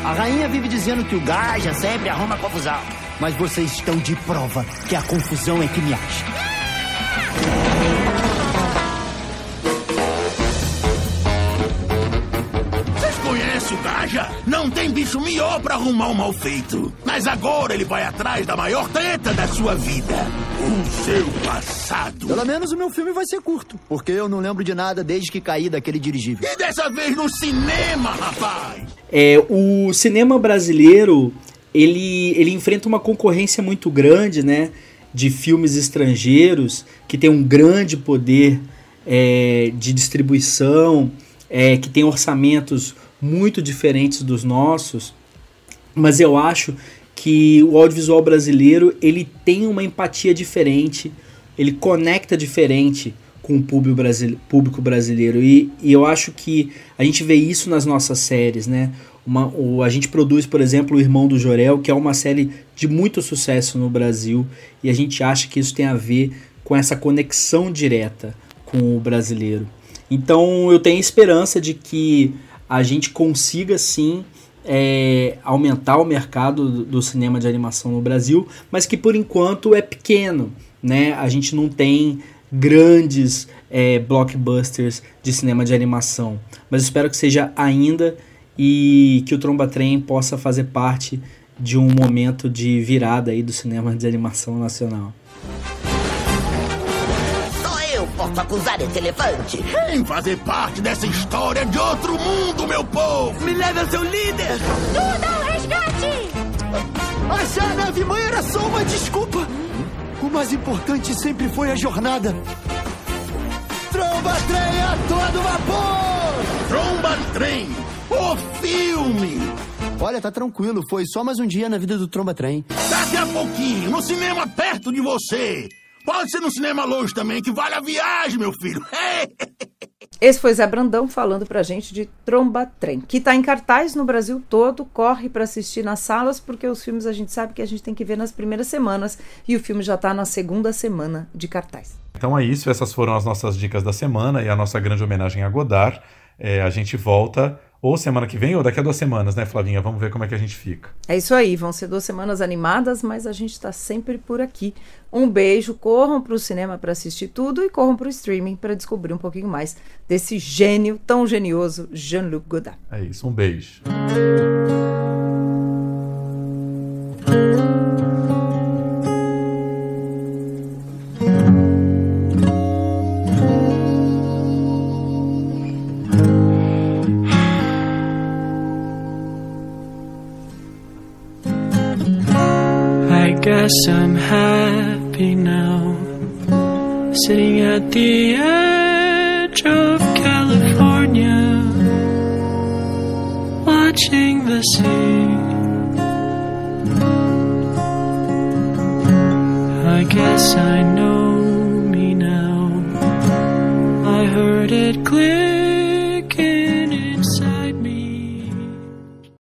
A rainha vive dizendo que o Gaja sempre arruma confusão. Mas vocês estão de prova que a confusão é que me acha. conhece o Gaja? Não tem bicho melhor para arrumar um mal feito. Mas agora ele vai atrás da maior treta da sua vida: o seu passado. Pelo menos o meu filme vai ser curto, porque eu não lembro de nada desde que caí daquele dirigível. E dessa vez no cinema, rapaz! É, o cinema brasileiro, ele, ele enfrenta uma concorrência muito grande, né? De filmes estrangeiros que tem um grande poder é, de distribuição, é, que tem orçamentos muito diferentes dos nossos, mas eu acho que o audiovisual brasileiro ele tem uma empatia diferente, ele conecta diferente com o público, brasile público brasileiro e, e, eu acho que a gente vê isso nas nossas séries, né? Uma, o, a gente produz, por exemplo, O Irmão do Jorel, que é uma série de muito sucesso no Brasil e a gente acha que isso tem a ver com essa conexão direta com o brasileiro. Então eu tenho esperança de que a gente consiga sim é, aumentar o mercado do, cinema de animação no Brasil, mas que por enquanto é pequeno, né? A gente não tem grandes é, blockbusters de cinema de animação, mas espero que seja ainda e que o Tromba Trem possa fazer parte de um momento de virada aí do cinema de animação nacional posso acusar esse elefante? Vem fazer parte dessa história de outro mundo, meu povo! Me leve ao seu líder! Tudo ao resgate! Achar a nave mãe era só uma desculpa! O mais importante sempre foi a jornada. Tromba Trem a todo vapor! Tromba Trem, o filme! Olha, tá tranquilo, foi só mais um dia na vida do Tromba Trem. Daqui a pouquinho, no cinema perto de você. Pode ser no cinema longe também, que vale a viagem, meu filho. *laughs* Esse foi Zé Brandão falando pra gente de Tromba Trem, que tá em cartaz no Brasil todo, corre para assistir nas salas, porque os filmes a gente sabe que a gente tem que ver nas primeiras semanas e o filme já tá na segunda semana de cartaz. Então é isso, essas foram as nossas dicas da semana e a nossa grande homenagem a Godard. É, a gente volta ou semana que vem ou daqui a duas semanas, né, Flavinha? Vamos ver como é que a gente fica. É isso aí, vão ser duas semanas animadas, mas a gente está sempre por aqui. Um beijo, corram para o cinema para assistir tudo e corram para o streaming para descobrir um pouquinho mais desse gênio tão genioso, Jean-Luc Godard. É isso, um beijo. Guess I'm happy now. sitting at the edge of California, watching the sea. I guess I know